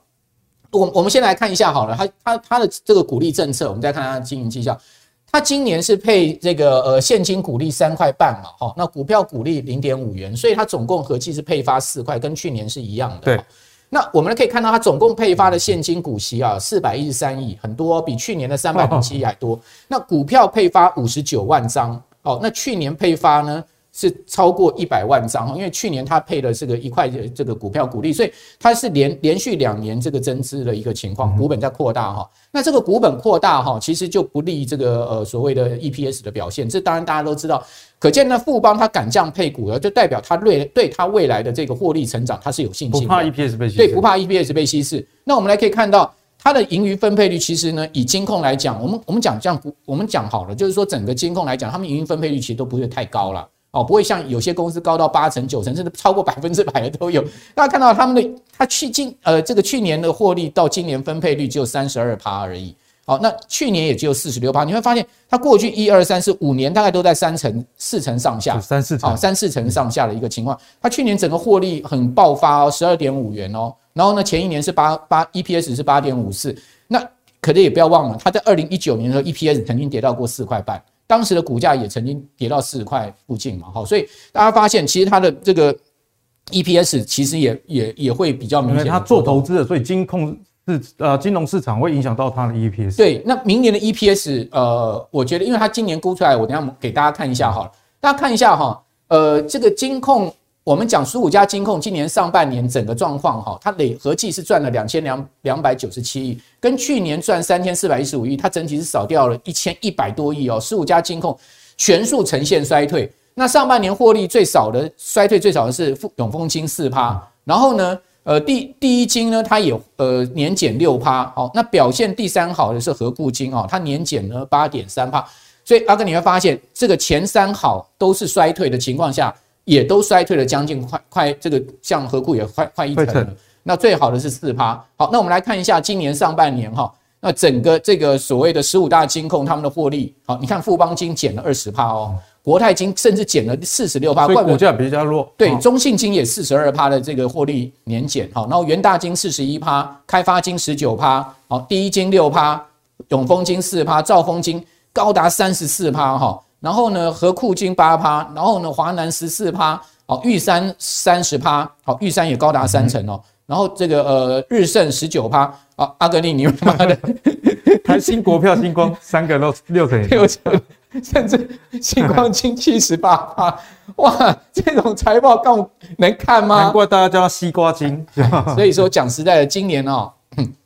我我们先来看一下好了，它它它的这个股利政策，我们再看它的经营绩效，它今年是配这个呃现金股利三块半嘛哈，那股票股利零点五元，所以它总共合计是配发四块，跟去年是一样的。对。那我们可以看到，它总共配发的现金股息啊，四百一十三亿，很多，比去年的三百零七亿还多。那股票配发五十九万张，哦，那去年配发呢？是超过一百万张，因为去年它配的这个一块的这个股票股利，所以它是连连续两年这个增资的一个情况，股本在扩大哈。那这个股本扩大哈，其实就不利这个呃所谓的 EPS 的表现。这当然大家都知道，可见呢富邦它敢这样配股了，就代表它对对它未来的这个获利成长它是有信心的，不怕 EPS 被稀释。对，不怕 EPS 被稀释。那我们来可以看到它的盈余分配率，其实呢以金控来讲，我们我们讲这样，我们讲好了，就是说整个金控来讲，他们盈余分配率其实都不是太高了。哦，不会像有些公司高到八成、九成，甚至超过百分之百的都有。大家看到他们的，他去今呃这个去年的获利到今年分配率只有三十二趴而已。好，那去年也只有四十六趴。你会发现，它过去一二三四五年大概都在三成、四成上下，三四成，三四成上下的一个情况。它去年整个获利很爆发哦，十二点五元哦。然后呢，前一年是八八 EPS 是八点五四。那可是也不要忘了，它在二零一九年的时候 EPS 曾经跌到过四块半。当时的股价也曾经跌到四十块附近嘛，好，所以大家发现其实它的这个 EPS 其实也也也会比较明显。因为它做投资的，所以金控是呃金融市场会影响到它的 EPS。对，那明年的 EPS，呃，我觉得因为它今年估出来，我等下给大家看一下哈，大家看一下哈，呃，这个金控。我们讲十五家金控今年上半年整个状况哈，它累合计是赚了两千两两百九十七亿，跟去年赚三千四百一十五亿，它整体是少掉了一千一百多亿哦。十五家金控全数呈现衰退，那上半年获利最少的衰退最少的是永丰金四趴，然后呢，呃第第一金呢它也呃年减六趴，好，那表现第三好的是合库金哦，它年减了八点三趴，所以阿哥你会发现这个前三好都是衰退的情况下。也都衰退了将近快快，这个像合库也快快一成了。那最好的是四趴。好，那我们来看一下今年上半年哈，那整个这个所谓的十五大金控他们的获利，好，你看富邦金减了二十趴哦，国泰金甚至减了四十六趴，所以股价比较弱。对，中信金也四十二趴的这个获利年减，好，然后元大金四十一趴，开发金十九趴，好，第一金六趴，永丰金四趴，兆丰金高达三十四趴哈。然后呢，和库金八趴，然后呢，华南十四趴，好，玉山三十趴，好，玉山也高达三成哦。然后这个呃，日盛十九趴，啊，阿格力你妈的，还新国票、星光三个都六成，六成，甚至星光金七十八趴，哇，这种财报更能看吗？难怪大家叫它西瓜金。所以说讲实在的，今年哦，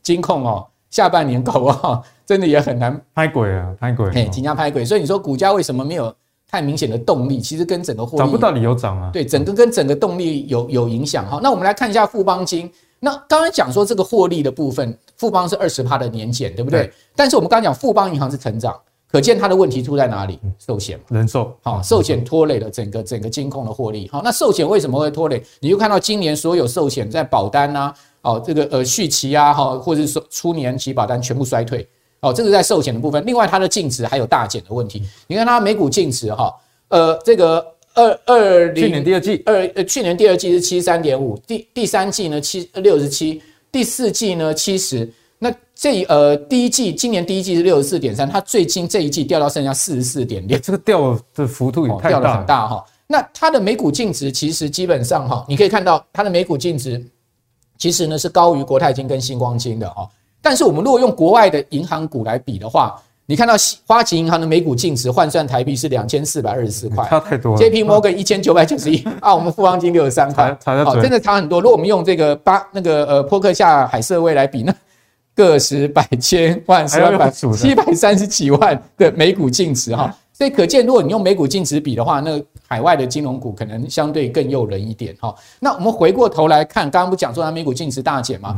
金控哦，下半年搞不好。真的也很难拍鬼啊，拍鬼！嘿，金价拍鬼，所以你说股价为什么没有太明显的动力？其实跟整个获利找不到理由涨啊。对，整个跟整个动力有有影响哈。那我们来看一下富邦金。那刚才讲说这个获利的部分，富邦是二十趴的年减，对不对？但是我们刚刚讲富邦银行是成长，可见它的问题出在哪里？寿险，人寿。好，寿险拖累了整个整个金控的获利。好，那寿险为什么会拖累？你就看到今年所有寿险在保单啊，哦，这个呃续期啊，哈，或者是说出年期保单全部衰退。哦，这个在寿险的部分，另外它的净值还有大减的问题。你看它每股净值哈，呃，这个二二零去年第二季二呃去年第二季是七十三点五，第第三季呢七六十七，第四季呢七十。那这呃第一季今年第一季是六十四点三，它最近这一季掉到剩下四十四点六，这个掉的幅度也太大了，掉的很大哈。那它的每股净值其实基本上哈，你可以看到它的每股净值其实呢是高于国泰金跟新光金的哈。但是我们如果用国外的银行股来比的话，你看到花旗银行的每股净值换算台币是两千四百二十四块，差太多了。JP Morgan 一千九百九十一 啊，我们富邦金六十三块，好，真的差很多。如果我们用这个八那个呃波克夏海瑟威来比，那个十百千万十万百七百三十几万的每股净值哈。所以可见，如果你用美股净值比的话，那海外的金融股可能相对更诱人一点哈。那我们回过头来看，刚刚不讲说它美股净值大减嘛？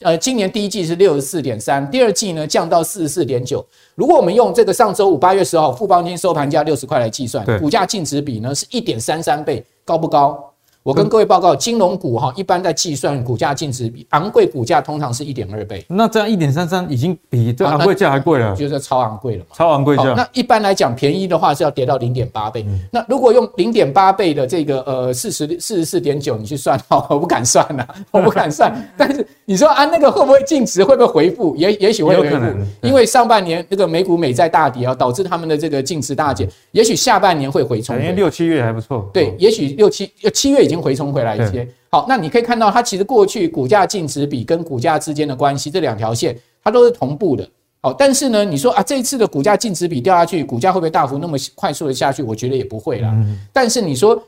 呃，今年第一季是六十四点三，第二季呢降到四十四点九。如果我们用这个上周五八月十号富邦金收盘价六十块来计算，股价净值比呢是一点三三倍，高不高？我跟各位报告，金融股哈，一般在计算股价净值比，昂贵股价通常是一点二倍。那这样一点三三已经比这昂贵价还贵了，就是超昂贵了嘛。超昂贵价。那一般来讲，便宜的话是要跌到零点八倍。那如果用零点八倍的这个呃四十四十四点九，你去算，我不敢算呐，我不敢算。但是你说啊，那个会不会净值会不会回复？也也许会回复，因为上半年那个美股美债大跌啊，导致他们的这个净值大减。也许下半年会回冲，因为六七月还不错。对，也许六七七月已经回冲回来一些。好，那你可以看到，它其实过去股价净值比跟股价之间的关系，这两条线它都是同步的。好，但是呢，你说啊，这一次的股价净值比掉下去，股价会不会大幅那么快速的下去？我觉得也不会啦。但是你说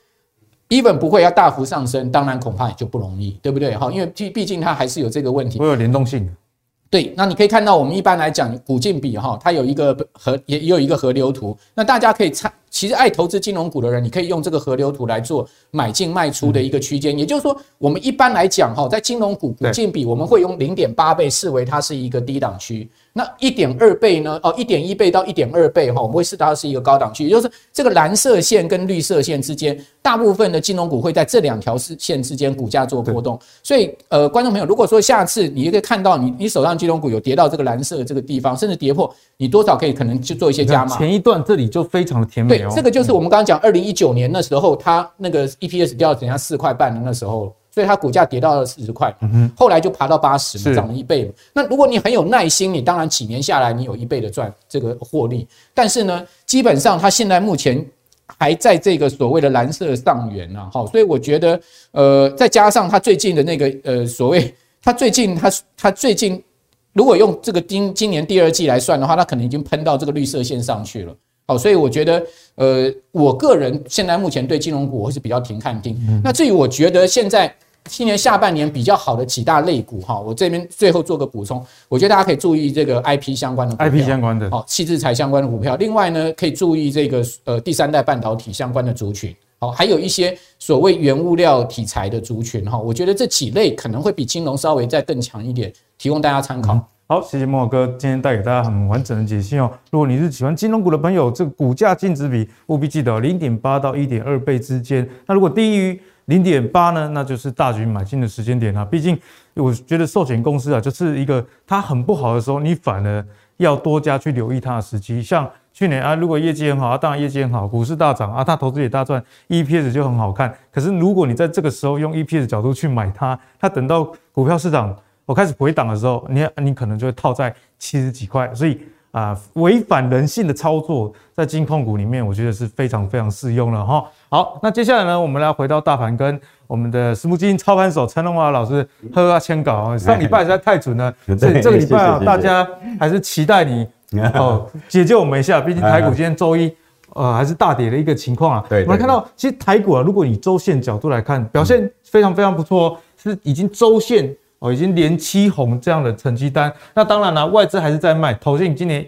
，even 不会要大幅上升，当然恐怕也就不容易，对不对？好，因为毕毕竟它还是有这个问题，会有联动性。对，那你可以看到，我们一般来讲股净比哈，它有一个河也也有一个河流图，那大家可以参。其实爱投资金融股的人，你可以用这个河流图来做买进卖出的一个区间。也就是说，我们一般来讲哈，在金融股股净比，我们会用零点八倍视为它是一个低档区。那一点二倍呢？哦，一点一倍到一点二倍哈，我们会视它是一个高档区。也就是这个蓝色线跟绿色线之间，大部分的金融股会在这两条线之间股价做波动。所以，呃，观众朋友，如果说下次你可以看到你你手上金融股有跌到这个蓝色的这个地方，甚至跌破，你多少可以可能去做一些加码。前一段这里就非常的甜美。这个就是我们刚刚讲，二零一九年那时候，它那个 EPS 掉到等下四块半的那时候，所以它股价跌到了四十块，后来就爬到八十，涨了一倍。那如果你很有耐心，你当然几年下来你有一倍的赚这个获利。但是呢，基本上它现在目前还在这个所谓的蓝色上缘啊，好，所以我觉得，呃，再加上它最近的那个呃所谓，它最近它它最近如果用这个今今年第二季来算的话，它可能已经喷到这个绿色线上去了。好，所以我觉得，呃，我个人现在目前对金融股我是比较停看定。那至于我觉得现在今年下半年比较好的几大类股哈，我这边最后做个补充，我觉得大家可以注意这个 IP 相关的股票，IP 相关的，好，矽智财相关的股票。另外呢，可以注意这个呃第三代半导体相关的族群，好，还有一些所谓原物料题材的族群哈，我觉得这几类可能会比金融稍微再更强一点，提供大家参考。好，谢谢慕驊哥今天带给大家很完整的解析哦。如果你是喜欢金融股的朋友，这个股价净值比务必记得零点八到一点二倍之间。那如果低于零点八呢，那就是大举买进的时间点啊。毕竟我觉得寿险公司啊，就是一个它很不好的时候，你反而要多加去留意它的时机。像去年啊，如果业绩很好啊，当然业绩很好，股市大涨啊，它投资也大赚，EPS 就很好看。可是如果你在这个时候用 EPS 角度去买它，它等到股票市场。我开始回档的时候，你你可能就会套在七十几块，所以啊，违反人性的操作，在金控股里面，我觉得是非常非常适用了哈。好，那接下来呢，我们来回到大盘，跟我们的私募基金操盘手陈荣华老师喝啊签稿。上礼拜实在太准了，所以这个礼拜啊，大家还是期待你 哦解救我们一下。毕竟台股今天周一，呃，还是大跌的一个情况啊。对，我们看到，其实台股啊，如果以周线角度来看，表现非常非常不错哦，是已经周线。哦，已经连七红这样的成绩单，那当然了，外资还是在卖，投信今年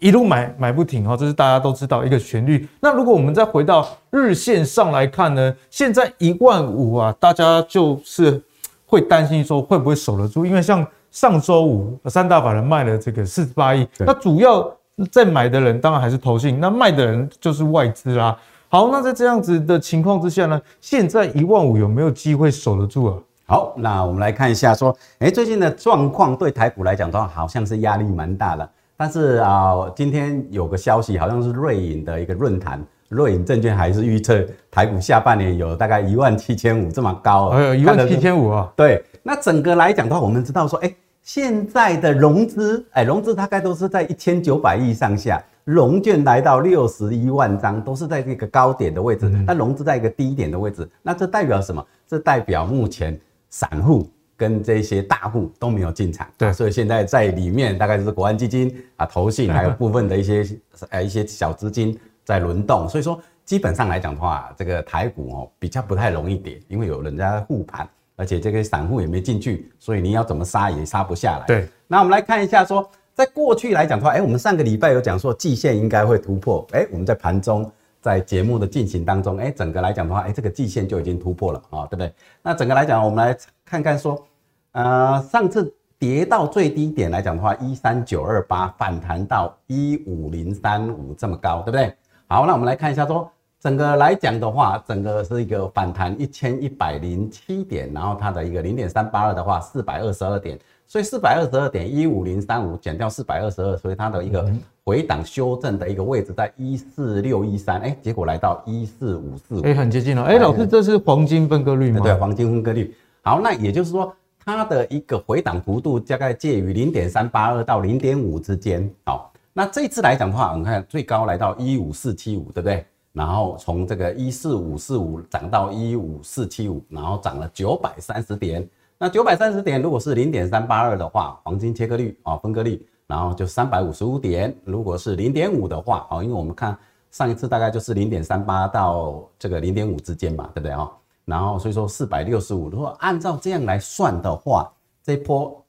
一路买买不停哦，这是大家都知道一个旋律。那如果我们再回到日线上来看呢，现在一万五啊，大家就是会担心说会不会守得住？因为像上周五三大法人卖了这个四十八亿，那主要在买的人当然还是投信，那卖的人就是外资啦。好，那在这样子的情况之下呢，现在一万五有没有机会守得住啊？好，那我们来看一下，说，哎，最近的状况对台股来讲的话，好像是压力蛮大的。但是啊、呃，今天有个消息，好像是瑞银的一个论坛，瑞银证券还是预测台股下半年有大概一万七千五这么高，哎呦，一万七千五啊。对，那整个来讲的话，我们知道说，哎，现在的融资，哎，融资大概都是在一千九百亿上下，融券来到六十一万张，都是在这个高点的位置，那融资在一个低点的位置，那这代表什么？这代表目前。散户跟这些大户都没有进场，对，所以现在在里面大概就是国安基金啊、投信，还有 部分的一些呃一些小资金在轮动，所以说基本上来讲的话，这个台股哦比较不太容易跌，因为有人家护盘而且这个散户也没进去，所以你要怎么杀也杀不下来。对，那我们来看一下说，在过去来讲的话，哎，我们上个礼拜有讲说季线应该会突破，哎，我们在盘中在节目的进行当中，哎，整个来讲的话，哎，这个季线就已经突破了啊，对不对？那整个来讲，我们来看看说，呃，上次跌到最低点来讲的话，一三九二八反弹到一五零三五这么高，对不对？好，那我们来看一下说。整个来讲的话，整个是一个反弹一千一百零七点，然后它的一个零点三八二的话，四百二十二点，所以四百二十二点一五零三五减掉四百二十二，所以它的一个回档修正的一个位置在一四六一三，哎，结果来到一四五四五，哎，很接近了，哎，老师，这是黄金分割率吗？对，黄金分割率。好，那也就是说，它的一个回档幅度大概介于零点三八二到零点五之间。好，那这次来讲的话，我们看最高来到一五四七五，对不对？然后从这个一四五四五涨到一五四七五，然后涨了九百三十点。那九百三十点如果是零点三八二的话，黄金切割率啊，分割率，然后就三百五十五点。如果是零点五的话，啊，因为我们看上一次大概就是零点三八到这个零点五之间嘛，对不对啊？然后所以说四百六十五，如果按照这样来算的话，这波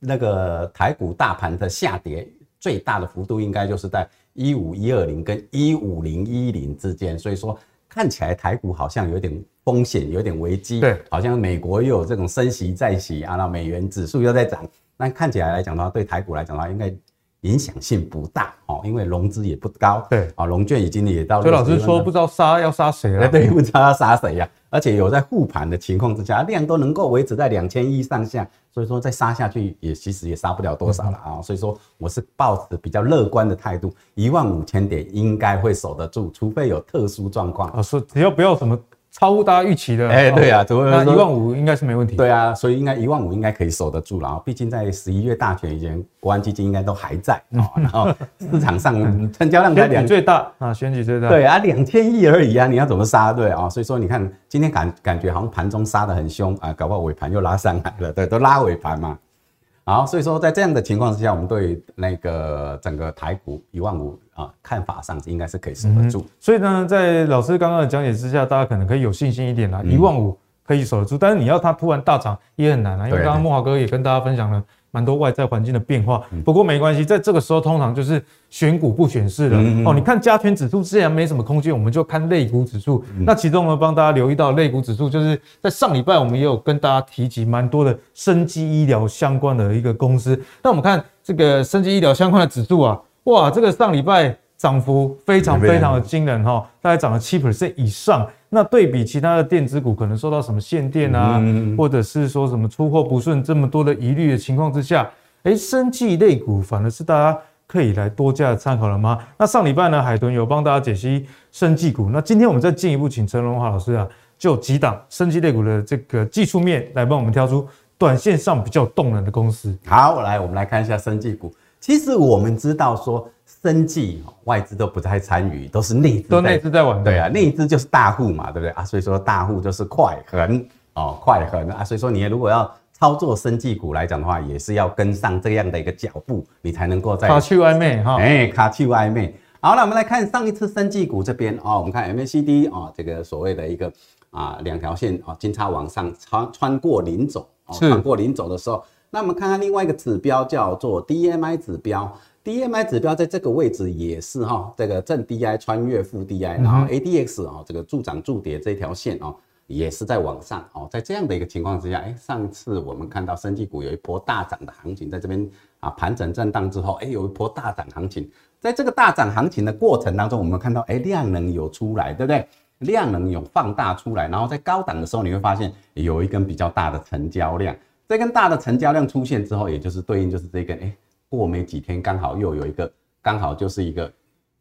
那个台股大盘的下跌最大的幅度应该就是在。一五一二零跟一五零一零之间，所以说看起来台股好像有点风险，有点危机。对，好像美国又有这种升息再息啊，那美元指数又在涨，那看起来来讲的话，对台股来讲的话，应该影响性不大哦，因为融资也不高。对，啊，融券已经也到。所以老师说不知道杀要杀谁了？对，不知道要杀谁呀？而且有在护盘的情况之下，量都能够维持在两千亿上下。所以说再杀下去也其实也杀不了多少了啊，所以说我是抱着比较乐观的态度，一万五千点应该会守得住，除非有特殊状况啊，说只要不要什么。超乎大家预期的，哎，对啊，那一万五应该是没问题。对啊，所以应该一万五应该可以守得住了啊。毕竟在十一月大选以前，国安基金应该都还在啊。然后市场上成交量才两最大啊，选举最大。对啊，两千亿而已啊，你要怎么杀？对啊，所以说你看今天感感觉好像盘中杀得很凶啊，搞不好尾盘又拉上来了，对，都拉尾盘嘛。好，所以说在这样的情况之下，我们对那个整个台股一万五啊，看法上应该是可以守得住。所以呢，在老师刚刚的讲解之下，大家可能可以有信心一点啦，一万五可以守得住。但是你要它突然大涨也很难啊，因为刚刚莫华哥也跟大家分享了。蛮多外在环境的变化，不过没关系，在这个时候通常就是选股不选市了哦。你看加权指数自然没什么空间，我们就看类股指数。那其中呢，帮大家留意到类股指数，就是在上礼拜我们也有跟大家提及蛮多的生机医疗相关的一个公司。那我们看这个生机医疗相关的指数啊，哇，这个上礼拜涨幅非常非常的惊人哈，大概涨了七 percent 以上。那对比其他的电子股，可能受到什么限电啊，或者是说什么出货不顺这么多的疑虑的情况之下，哎，生技类股反而是大家可以来多加的参考了吗？那上礼拜呢，海豚有帮大家解析生技股，那今天我们再进一步请陈荣华老师啊，就几档生技类股的这个技术面来帮我们挑出短线上比较动人的公司。好，来我们来看一下生技股。其实我们知道说。生技外资都不太参与，都是内资，都内资在玩。对啊，内资就是大户嘛，对不对啊？所以说大户就是快狠哦，快狠啊！所以说你如果要操作生技股来讲的话，也是要跟上这样的一个脚步，你才能够在卡去外面哈。哎，卡去外面。好，那我们来看上一次生技股这边哦，我们看 MACD 哦，这个所谓的一个啊两条线啊金叉往上穿穿过零轴，穿过零轴的时候，那我们看看另外一个指标叫做 DMI 指标。DMI 指标在这个位置也是哈，这个正 DI 穿越负 DI，然后 ADX 啊，这个助涨助跌这条线哦，也是在往上哦，在这样的一个情况之下，哎，上次我们看到生技股有一波大涨的行情，在这边啊盘整震荡之后，哎，有一波大涨行情，在这个大涨行情的过程当中，我们看到哎量能有出来，对不对？量能有放大出来，然后在高档的时候，你会发现有一根比较大的成交量，这根大的成交量出现之后，也就是对应就是这根哎。过没几天，刚好又有一个，刚好就是一个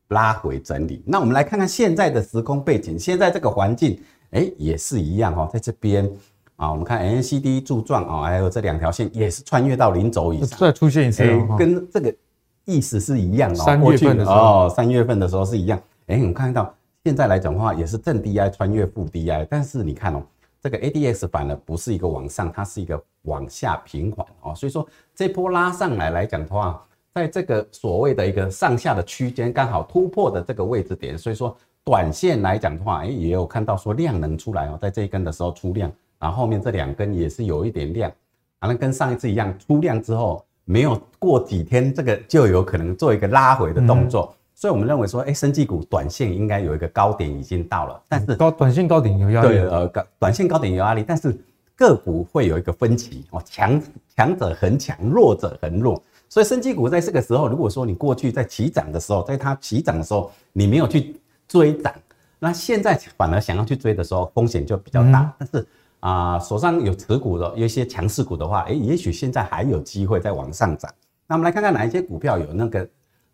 拉回整理。那我们来看看现在的时空背景，现在这个环境，哎，也是一样哦，在这边啊，我们看 MACD 柱状啊，还有这两条线也是穿越到零轴以上，再出现一次，跟这个意思是一样哦。三月份的时候，哦，三月份的时候是一样。哎，我们看到现在来讲的话，也是正 DI 穿越负 DI，但是你看哦。这个 ADX 反而不是一个往上，它是一个往下平缓哦，所以说这波拉上来来讲的话，在这个所谓的一个上下的区间刚好突破的这个位置点，所以说短线来讲的话，哎，也有看到说量能出来哦，在这一根的时候出量，然后后面这两根也是有一点量，反正跟上一次一样出量之后，没有过几天，这个就有可能做一个拉回的动作。所以我们认为说，哎，生技股短线应该有一个高点已经到了，但是高短线高点有压力，对，呃，高短线高点有压力，但是个股会有一个分歧哦，强强者很强，弱者很弱。所以生技股在这个时候，如果说你过去在起涨的时候，在它起涨的时候，你没有去追涨，那现在反而想要去追的时候，风险就比较大。嗯、但是啊、呃，手上有持股的，有一些强势股的话，哎，也许现在还有机会再往上涨。那我们来看看哪一些股票有那个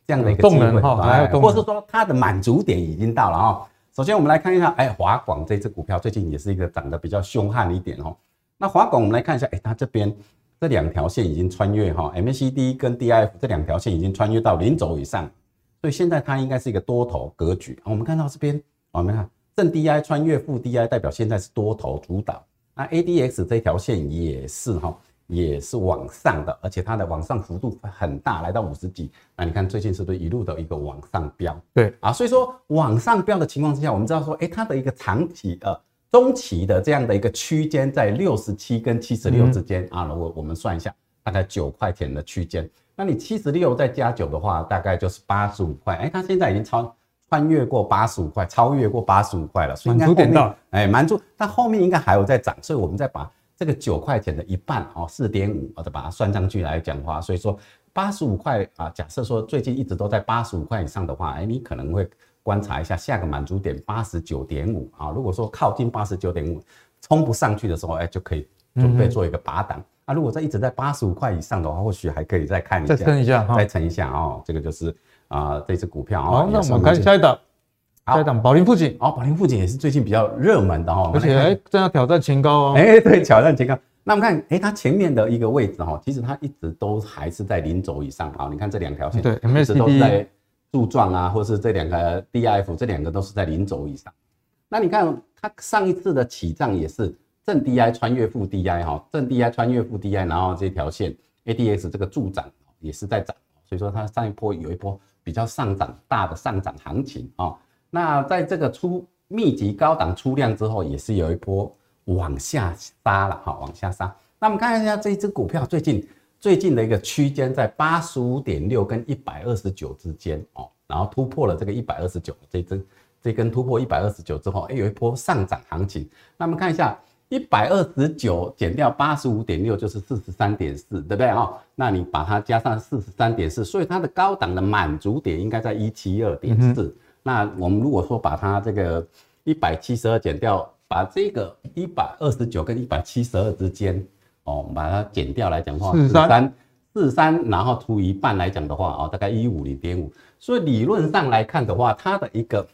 这样的一个机会，或者是说它的满足点已经到了哈。首先我们来看一下，哎，华广这只股票最近也是一个涨得比较凶悍一点哦。那华广我们来看一下，哎，它这边这两条线已经穿越哈，MACD 跟 DIF 这两条线已经穿越到零轴以上，所以现在它应该是一个多头格局。我们看到这边，我们看正 DI 穿越负 DI，代表现在是多头主导。那 ADX 这条线也是哈，也是往上的，而且它的往上幅度很大，来到五十几。那你看最近是不是一路的一个往上飙？对啊，所以说往上飙的情况之下，我们知道说，哎，它的一个长期呃中期的这样的一个区间在六十七跟七十六之间啊。如果我们算一下，大概九块钱的区间，那你七十六再加九的话，大概就是八十五块。哎，它现在已经超。穿越过八十五块，超越过八十五块了，所以应该后面哎满足，但后面应该还有在涨，所以我们再把这个九块钱的一半哦，四点五，我再把它算上去来讲话，所以说八十五块啊，假设说最近一直都在八十五块以上的话，哎，你可能会观察一下下个满足点八十九点五啊，如果说靠近八十九点五冲不上去的时候，哎，就可以准备做一个拔档。那如果在一直在八十五块以上的话，或许还可以再看一下，再撑一下，再撑一下哦，这个就是。啊，这支股票啊，好，那我们看下一档，下一档宝林富锦，哦，宝林富锦也是最近比较热门的哈，而且哎，正要挑战前高哦，哎，对，挑战前高。那我们看，哎，它前面的一个位置哈，其实它一直都还是在零轴以上啊。你看这两条线，对，MACD 都是在柱状啊，或是这两个 DIF，这两个都是在零轴以上。那你看它上一次的起涨也是正 DI 穿越负 DI 哈，正 DI 穿越负 DI，然后这条线 ADX 这个柱涨也是在涨，所以说它上一波有一波。比较上涨大的上涨行情啊，那在这个出密集高档出量之后，也是有一波往下杀了哈，往下杀。那我们看一下这一只股票最近最近的一个区间在八十五点六跟一百二十九之间哦，然后突破了这个一百二十九，这根这根突破一百二十九之后，哎，有一波上涨行情。那我们看一下。一百二十九减掉八十五点六就是四十三点四，对不对啊？那你把它加上四十三点四，所以它的高档的满足点应该在一七二点四。那我们如果说把它这个一百七十二减掉，把这个一百二十九跟一百七十二之间哦，把它减掉来讲的话，四十三四十三，然后除以一半来讲的话哦，大概一五零点五。所以理论上来看的话，它的一个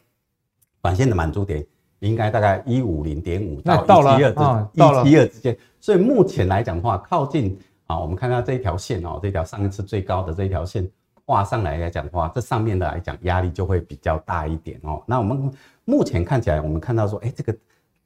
短线的满足点。应该大概一五零点五到一七二之一七二之间，所以目前来讲的话，靠近啊，我们看到这一条线哦，这条上一次最高的这一条线画上来来讲的话，这上面的来讲压力就会比较大一点哦。那我们目前看起来，我们看到说，哎，这个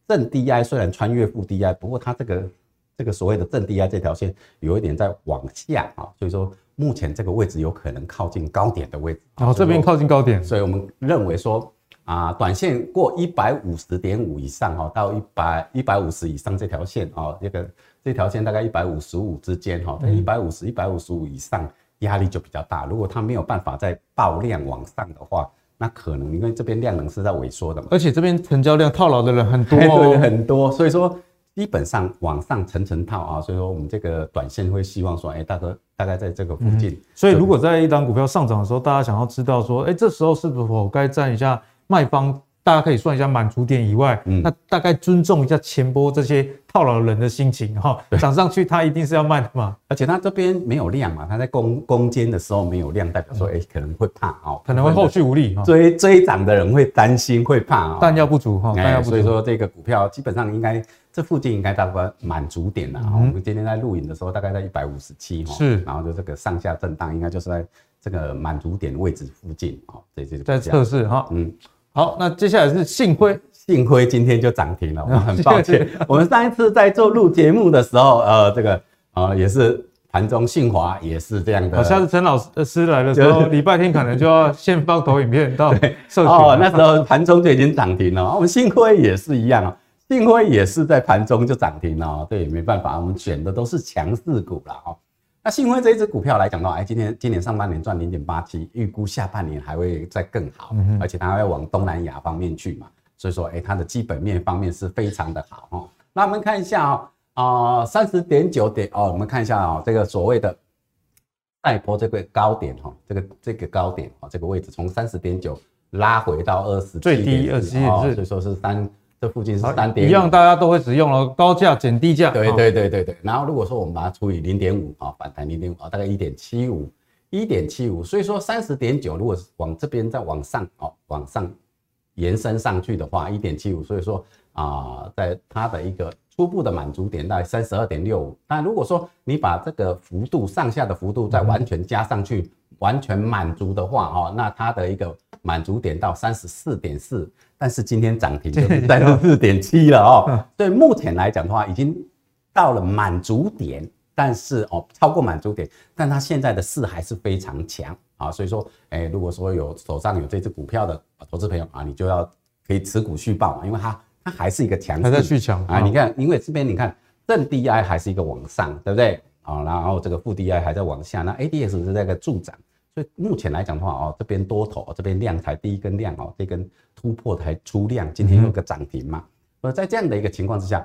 正 DI 虽然穿越负 DI，不过它这个这个所谓的正 DI 这条线有一点在往下啊，所以说目前这个位置有可能靠近高点的位置。然后这边靠近高点，所以我们认为说。啊，短线过一百五十点五以上哈，到一百一百五十以上这条线哦，这个这条线大概一百五十五之间哈，在一百五十一百五十五以上压力就比较大。如果它没有办法再爆量往上的话，那可能因为这边量能是在萎缩的嘛，而且这边成交量套牢的人很多哦，对，很多，所以说基本上往上层层套啊，所以说我们这个短线会希望说，哎，大哥大概在这个附近。嗯、所以如果在一档股票上涨的时候，大家想要知道说，哎，这时候是否该站一下？卖方大家可以算一下满足点以外，嗯，那大概尊重一下前波这些套牢人的心情哈，涨上去它一定是要卖的嘛，而且它这边没有量嘛，它在攻攻坚的时候没有量，代表说哎可能会怕哦，可能会后续无力，追追涨的人会担心会怕，弹药不足哈，弹药不足，所以说这个股票基本上应该这附近应该大概满足点了，我们今天在录影的时候大概在一百五十七哈，是，然后就这个上下震荡应该就是在这个满足点位置附近啊，这这在测试哈，嗯。好，那接下来是信辉，信辉今天就涨停了，我们很抱歉，我们上一次在做录节目的时候，呃，这个呃也是盘中信华也是这样的。下次陈老师来的时候，礼拜天可能就要先放投影片到 社群。哦，那时候盘中就已经涨停了，我们信辉也是一样啊，信辉也是在盘中就涨停了，对，没办法，我们选的都是强势股了哈。那信辉这一只股票来讲的话，哎，今天今年上半年赚零点八七，预估下半年还会再更好，而且它还要往东南亚方面去嘛，所以说，哎，它的基本面方面是非常的好哈。那我们看一下啊，啊，三十点九点哦，我们看一下啊，这个所谓的带波这个高点哈，这个这个高点啊，这个位置从三十点九拉回到二十最低二十七，所以说是三。这附近是三点一样，大家都会使用了高价减低价。对对对对对。然后如果说我们把它除以零点五啊，反弹零点五啊，大概一点七五，一点七五。所以说三十点九，如果是往这边再往上哦，往上延伸上去的话，一点七五。所以说啊，在它的一个初步的满足点大概三十二点六五。但如果说你把这个幅度上下的幅度再完全加上去，完全满足的话哦，那它的一个满足点到三十四点四。但是今天涨停就是三十四点七了哦，对，目前来讲的话，已经到了满足点，但是哦，超过满足点，但它现在的势还是非常强。啊，所以说，哎，如果说有手上有这只股票的投资朋友啊，你就要可以持股续报嘛，因为它它还是一个强势，还在续强啊，你看，因为这边你看正 DI 还是一个往上，对不对？啊，然后这个负 DI 还在往下，那 ADS 是在个助涨。所以目前来讲的话哦，这边多头，这边量才第一根量哦，这根突破才出量，今天有个涨停嘛。而在这样的一个情况之下，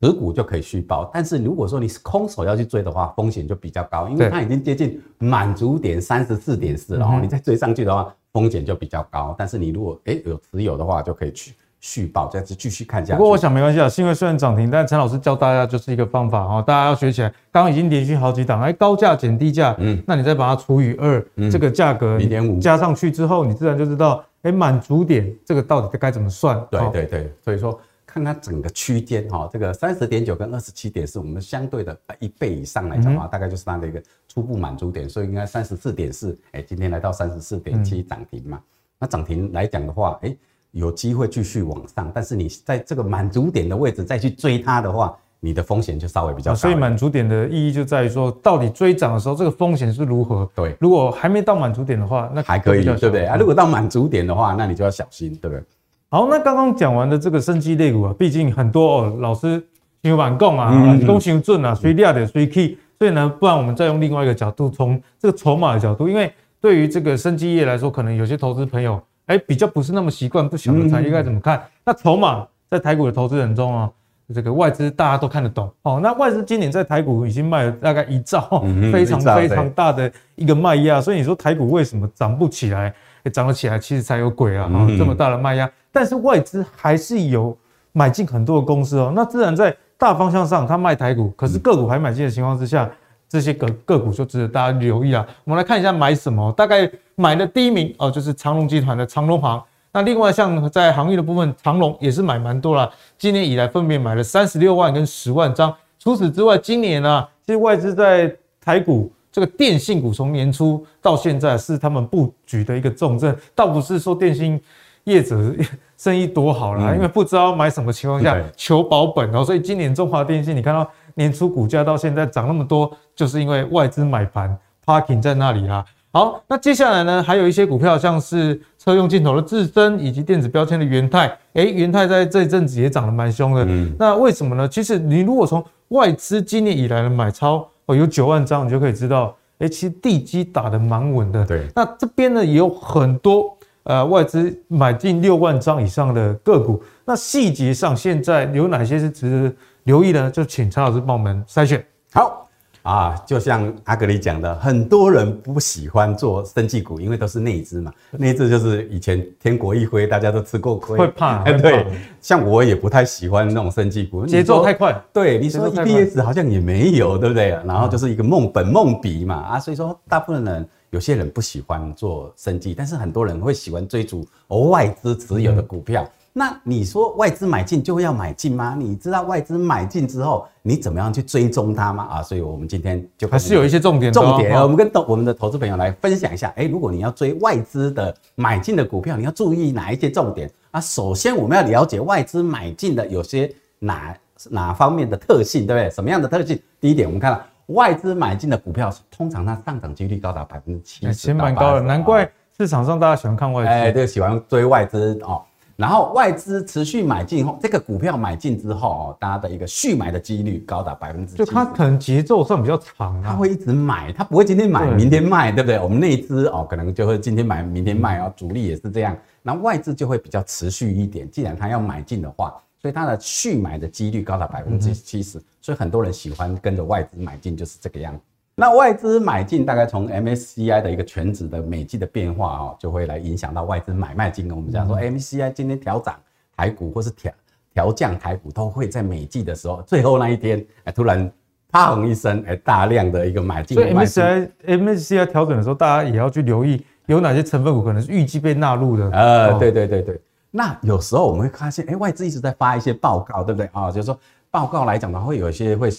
持股就可以续报。但是如果说你是空手要去追的话，风险就比较高，因为它已经接近满足点三十四点四了哦，你再追上去的话，风险就比较高。但是你如果诶有持有的话，就可以去。续报，再次继续看下去。不过我想没关系啊，因为虽然涨停，但陈老师教大家就是一个方法哈，大家要学起来。刚刚已经连续好几档，哎，高价减低价，嗯，那你再把它除以二，嗯，这个价格零点五加上去之后，你自然就知道，哎，满足点这个到底该怎么算？对对对，所以说看它整个区间哈，这个三十点九跟二十七点是我们相对的一倍以上来讲的话，大概就是它的一个初步满足点，所以应该三十四点四，哎，今天来到三十四点七涨停嘛，那涨停来讲的话，哎。有机会继续往上，但是你在这个满足点的位置再去追它的话，你的风险就稍微比较高。所以满足点的意义就在于说，到底追涨的时候，这个风险是如何？对，如果还没到满足点的话，那还可以，对不对啊？如果到满足点的话，那你就要小心，对不对？好，那刚刚讲完的这个生机类股啊，毕竟很多哦，老师有板供啊，都行准啊，随料的随 key，所以呢，不然我们再用另外一个角度，从这个筹码的角度，因为对于这个生机业来说，可能有些投资朋友。哎，比较不是那么习惯，不晓得产业该怎么看。嗯、那筹码在台股的投资人中啊，这个外资大家都看得懂哦。那外资今年在台股已经卖了大概一兆，嗯、非常非常大的一个卖压。所以你说台股为什么涨不起来？涨得起来其实才有鬼啊！嗯、这么大的卖压，但是外资还是有买进很多的公司哦。那自然在大方向上，它卖台股，可是个股还买进的情况之下。这些个个股就值得大家留意了。我们来看一下买什么，大概买的第一名哦，就是长隆集团的长隆行。那另外像在航运的部分，长隆也是买蛮多了，今年以来分别买了三十六万跟十万张。除此之外，今年呢、啊，其实外资在台股这个电信股从年初到现在是他们布局的一个重镇，倒不是说电信业者 生意多好啦，因为不知道买什么情况下求保本哦，所以今年中华电信你看到。年初股价到现在涨那么多，就是因为外资买盘 parking 在那里啦。好，那接下来呢，还有一些股票，像是车用镜头的智臻，以及电子标签的元泰。哎，元泰在这一阵子也涨得蛮凶的。嗯，那为什么呢？其实你如果从外资今年以来的买超哦，有九万张，你就可以知道，哎，其实地基打得蛮稳的。对，那这边呢也有很多呃外资买进六万张以上的个股。那细节上现在有哪些是值得？留意的呢，就请陈老师帮我们筛选。好啊，就像阿格里讲的，很多人不喜欢做生技股，因为都是内资嘛。内资就是以前天国一挥，大家都吃过亏，会怕。哎，对，像我也不太喜欢那种生技股，节奏太快。对，你说 EPS 好像也没有，对不对？然后就是一个梦本梦比嘛啊，所以说大部分人有些人不喜欢做生技，但是很多人会喜欢追逐外资持有的股票。嗯那你说外资买进就要买进吗？你知道外资买进之后你怎么样去追踪它吗？啊，所以我们今天就还是有一些重点，重点，我们跟投我们的投资朋友来分享一下。哎，如果你要追外资的买进的股票，你要注意哪一些重点啊？首先我们要了解外资买进的有些哪哪方面的特性，对不对？什么样的特性？第一点，我们看到外资买进的股票，通常它上涨几率高达百分之七十，蛮高的，难怪市场上大家喜欢看外资，哎，对，喜欢追外资哦。然后外资持续买进后，这个股票买进之后哦，大家的一个续买的几率高达百分之，就它可能节奏算比较长啊，它会一直买，它不会今天买明天卖，对不对？我们内资哦，可能就会今天买明天卖哦，主力也是这样，那外资就会比较持续一点。既然它要买进的话，所以它的续买的几率高达百分之七十，所以很多人喜欢跟着外资买进，就是这个样子。那外资买进大概从 MSCI 的一个全指的每季的变化哦，就会来影响到外资买卖金额。我们讲说 MSCI 今天调涨台股或是调调降台股，都会在每季的时候最后那一天，哎，突然砰一声，哎，大量的一个买进。所以 MSCI MSCI 调整的时候，大家也要去留意有哪些成分股可能是预计被纳入的。呃，对对对对。那有时候我们会发现，哎，外资一直在发一些报告，对不对啊？就是说报告来讲的话，会有一些会。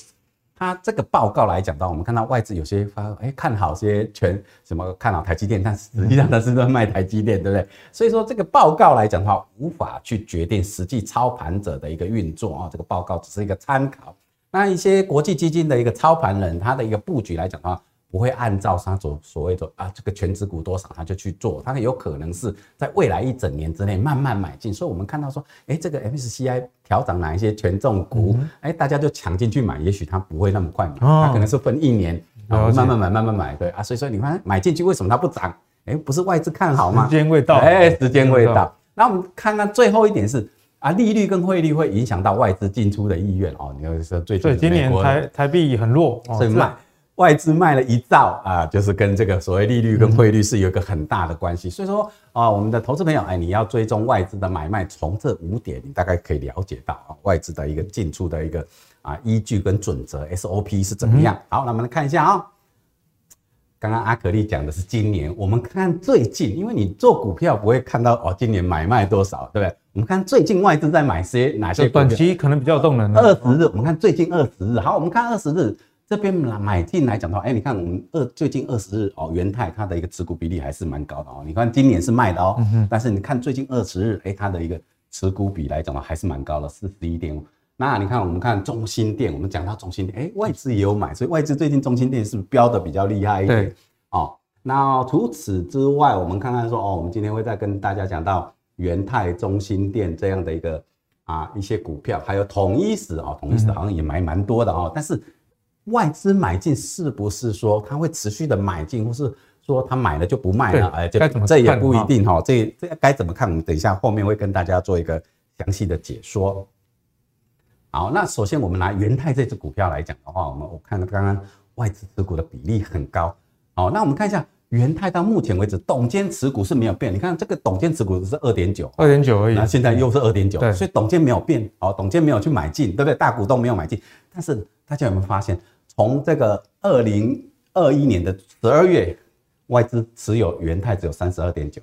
它这个报告来讲到，我们看到外资有些发，哎，看好些全什么看好台积电，但实际上它是在卖台积电，对不对？所以说这个报告来讲的话，无法去决定实际操盘者的一个运作啊。这个报告只是一个参考。那一些国际基金的一个操盘人，他的一个布局来讲的话。不会按照他所所谓的啊，这个全值股多少他就去做，他有可能是在未来一整年之内慢慢买进。所以，我们看到说，哎，这个 MSCI 调涨哪一些权重股，哎，大家就抢进去买，也许它不会那么快买，它可能是分一年，然后慢慢买，慢慢买，对啊。所以说，你看买进去为什么它不涨？哎，不是外资看好吗？时间未到，哎，时间未到。那我们看看最后一点是啊，利率跟汇率会影响到外资进出的意愿哦。你要说最近，对，今年台台币很弱，所以卖。外资卖了一兆啊，就是跟这个所谓利率跟汇率是有一个很大的关系。所以说啊，我们的投资朋友，哎，你要追踪外资的买卖，从这五点你大概可以了解到啊，外资的一个进出的一个啊依据跟准则 SOP 是怎么样。好，那我们来看一下啊。刚刚阿可力讲的是今年，我们看最近，因为你做股票不会看到哦，今年买卖多少，对不对？我们看最近外资在买些哪些？短期可能比较动能。二十日，我们看最近二十日。好，我们看二十日。这边买进来讲的话，哎，你看我们二最近二十日哦，元泰它的一个持股比例还是蛮高的哦。你看今年是卖的哦，但是你看最近二十日，哎，它的一个持股比来讲的话还是蛮高的，四十一点五。那你看我们看中心店，我们讲到中心店，哎，外资也有买，所以外资最近中心店是不是飙的比较厉害一点？哦，那除此之外，我们看看说哦，我们今天会再跟大家讲到元泰、中心店这样的一个啊一些股票，还有统一时哦，统一时好像也买蛮多的哦，但是。外资买进是不是说它会持续的买进，或是说它买了就不卖了？哎，这这也不一定哈。这这该怎么看？我们等一下后面会跟大家做一个详细的解说。好，那首先我们拿元泰这只股票来讲的话，我们我看到刚刚外资持股的比例很高。好，那我们看一下元泰到目前为止，董监持股是没有变。你看这个董监持股是二点九，二点九而已。那现在又是二点九，所以董监没有变。好，董监没有去买进，对不对？大股东没有买进，但是大家有没有发现？从这个二零二一年的十二月，外资持有元泰只有三十二点九，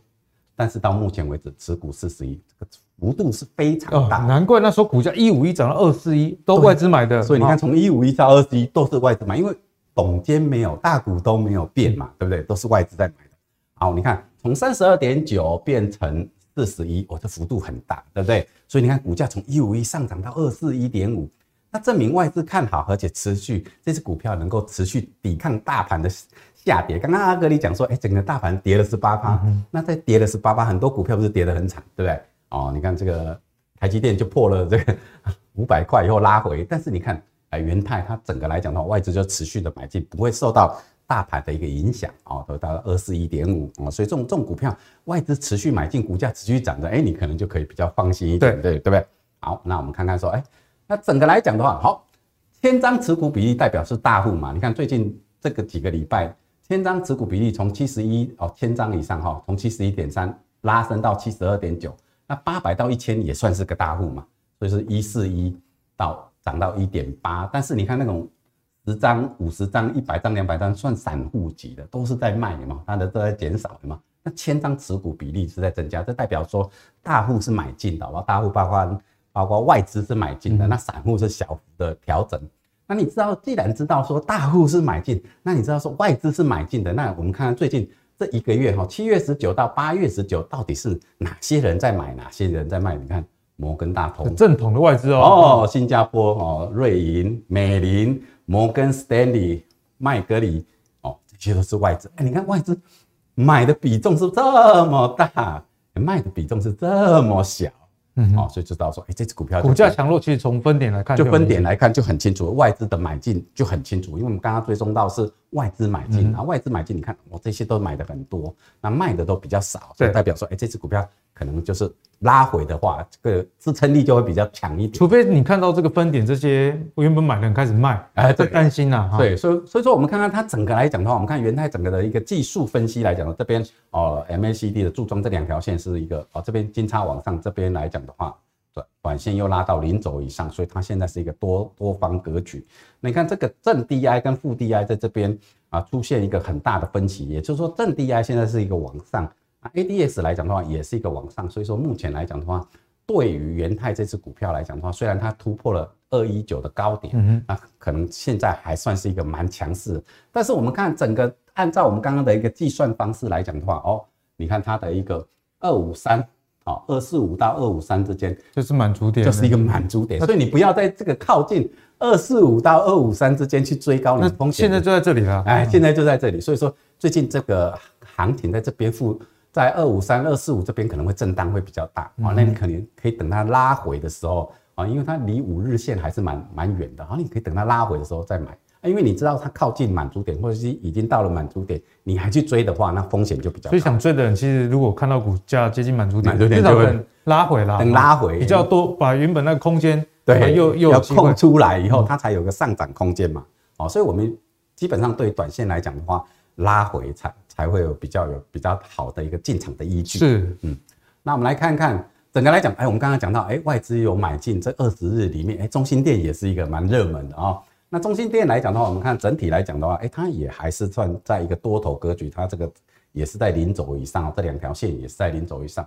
但是到目前为止持股四十一，这个幅度是非常大。难怪那时候股价一五一涨到二四一，都外资买的。所以你看，从一五一到二四一都是外资买，因为董监没有，大股东没有变嘛，对不对？都是外资在买的。好，你看从三十二点九变成四十一，哦，这幅度很大，对不对？所以你看股价从一五一上涨到二四一点五。那证明外资看好，而且持续这支股票能够持续抵抗大盘的下跌。刚刚阿格力讲说，哎，整个大盘跌了十八趴，那在跌了十八趴，很多股票不是跌得很惨，对不对？哦，你看这个台积电就破了这个五百块以后拉回，但是你看，哎，元泰它整个来讲的话，外资就持续的买进，不会受到大盘的一个影响哦，都到二四一点五哦，所以这种这种股票外资持续买进，股价持续涨的，哎，你可能就可以比较放心一点，对对不对？好，那我们看看说，哎。那整个来讲的话，好，千张持股比例代表是大户嘛？你看最近这个几个礼拜，千张持股比例从七十一哦，千张以上哈，从七十一点三拉升到七十二点九，那八百到一千也算是个大户嘛，所以是一四一到涨到一点八。但是你看那种十张、五十张、一百张、两百张算散户级的，都是在卖的嘛，它的都在减少的嘛。那千张持股比例是在增加，这代表说大户是买进的，好吧？大户包括。包括外资是买进的，那散户是小幅的调整。那你知道，既然知道说大户是买进，那你知道说外资是买进的，那我们看看最近这一个月哈，七月十九到八月十九，到底是哪些人在买，哪些人在卖？你看摩根大通正统的外资哦，哦，新加坡哦，瑞银、美林、摩根斯丹利、麦格里哦，这些都是外资。哎，你看外资买的比重是这么大，卖的比重是这么小。嗯，哦，所以知道说，哎，这支股票股价强弱，其实从分点来看就，就分点来看就很清楚，外资的买进就很清楚，因为我们刚刚追踪到是外资买进，然后外资买进，你看我这些都买的很多，那卖的都比较少，所以代表说，哎，这支股票。可能就是拉回的话，这个支撑力就会比较强一点。除非你看到这个分点，这些我原本买的人开始卖，哎，在担心呐。对，所以所以说我们看看它整个来讲的话，我们看元泰整个的一个技术分析来讲，这边哦 MACD 的柱状这两条线是一个哦，这边金叉往上，这边来讲的话，短短线又拉到零轴以上，所以它现在是一个多多方格局。你看这个正 DI 跟负 DI 在这边啊出现一个很大的分歧，也就是说正 DI 现在是一个往上。ADS 来讲的话，也是一个往上，所以说目前来讲的话，对于元泰这只股票来讲的话，虽然它突破了二一九的高点，嗯，那可能现在还算是一个蛮强势。但是我们看整个按照我们刚刚的一个计算方式来讲的话，哦，你看它的一个二五三，哦，二四五到二五三之间就是满足点，就是一个满足点。所以你不要在这个靠近二四五到二五三之间去追高，你风险现在就在这里了。哎，现在就在这里。所以说最近这个行情在这边附。在二五三、二四五这边可能会震荡会比较大啊，那你可能可以等它拉回的时候啊，因为它离五日线还是蛮蛮远的啊，你可以等它拉回的时候再买啊，因为你知道它靠近满足点或者是已经到了满足点，你还去追的话，那风险就比较大。所以想追的人，其实如果看到股价接近满足点，至少等拉回啦，等拉回比较多，把原本那个空间对又又要空出来以后，它才有个上涨空间嘛。哦，所以我们基本上对短线来讲的话，拉回才。才会有比较有比较好的一个进场的依据。是，嗯，那我们来看看整个来讲，哎，我们刚刚讲到，哎，外资有买进这二十日里面，哎，中心店也是一个蛮热门的啊、哦。那中兴电来讲的话，我们看整体来讲的话，哎，它也还是算在一个多头格局，它这个也是在零轴以上，这两条线也是在零轴以上。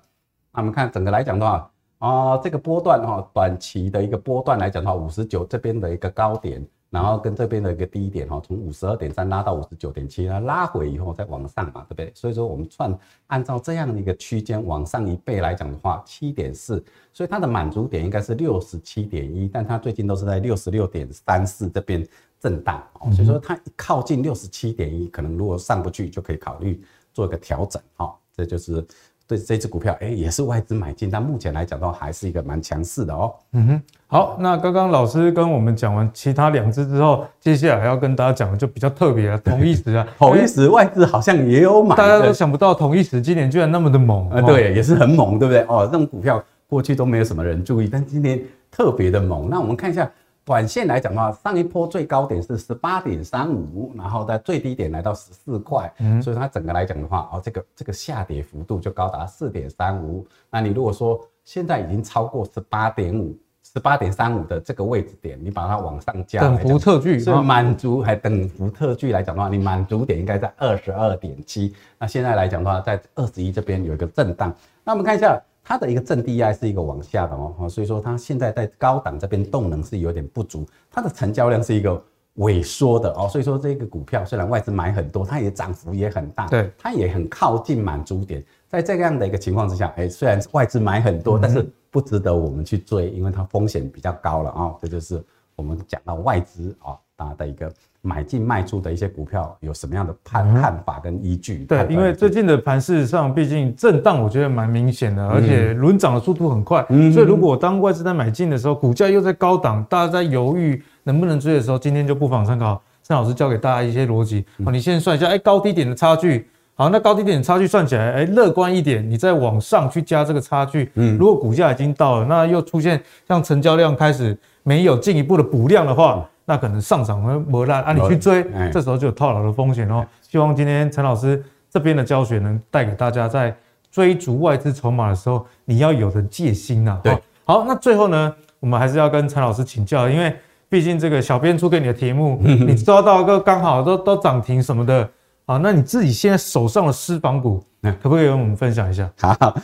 那我们看整个来讲的话，啊、哦，这个波段哈、哦，短期的一个波段来讲的话，五十九这边的一个高点。然后跟这边的一个低点哈，从五十二点三拉到五十九点七，它拉回以后再往上嘛，对不对？所以说我们算按照这样的一个区间往上一倍来讲的话，七点四，所以它的满足点应该是六十七点一，但它最近都是在六十六点三四这边震荡，所以说它一靠近六十七点一，可能如果上不去就可以考虑做一个调整哈，这就是。对这支股票，哎，也是外资买进，但目前来讲的话，还是一个蛮强势的哦。嗯哼，好，那刚刚老师跟我们讲完其他两支之后，接下来要跟大家讲的就比较特别了，同一时啊，同一时外资好像也有买，大家都想不到同一时今年居然那么的猛啊，对，也是很猛，对不对？哦，这种股票过去都没有什么人注意，但今年特别的猛。那我们看一下。短线来讲的话，上一波最高点是十八点三五，然后在最低点来到十四块，嗯，所以它整个来讲的话，哦，这个这个下跌幅度就高达四点三五。那你如果说现在已经超过十八点五、十八点三五的这个位置点，你把它往上加，等幅测距，所以满足还等幅测距来讲的话，你满足点应该在二十二点七。那现在来讲的话，在二十一这边有一个震荡。那我们看一下。它的一个正 DI 是一个往下的哦，所以说它现在在高档这边动能是有点不足，它的成交量是一个萎缩的哦，所以说这个股票虽然外资买很多，它也涨幅也很大，对，它也很靠近满足点，在这样的一个情况之下，哎，虽然外资买很多，但是不值得我们去追，因为它风险比较高了啊，这就是我们讲到外资啊，它的一个。买进卖出的一些股票有什么样的判看法跟依据？对，因为最近的盘事实上毕竟震荡，我觉得蛮明显的，而且轮涨的速度很快。嗯，所以如果当外资在买进的时候，股价又在高档，大家在犹豫能不能追的时候，今天就不妨参考陈老师教给大家一些逻辑。好，你先算一下，哎，高低点的差距。好，那高低点差距算起来，哎，乐观一点，你再往上去加这个差距。嗯，如果股价已经到了，那又出现像成交量开始没有进一步的补量的话。那可能上涨会磨烂啊，你去追，这时候就有套牢的风险哦。希望今天陈老师这边的教学能带给大家，在追逐外资筹码的时候，你要有的戒心呐。对，好，那最后呢，我们还是要跟陈老师请教，因为毕竟这个小编出给你的题目，你抓到个刚好都都涨停什么的啊，那你自己现在手上的私房股，可不可以跟我们分享一下？好，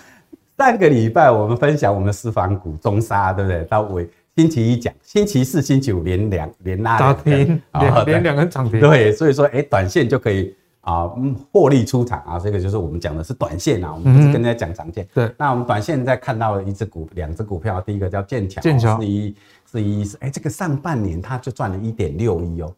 上个礼拜我们分享我们的私房股中沙，对不对？到尾。星期一讲，星期四、星期五连两连拉涨停，连连两根涨停。对，所以说，哎，短线就可以啊，获利出场啊。这个就是我们讲的是短线啊，我们不是跟大家讲长线。对，那我们短线在看到了一只股，两只股票，第一个叫剑桥，剑桥是一是一是，哎，这个上半年它就赚了一点六亿哦，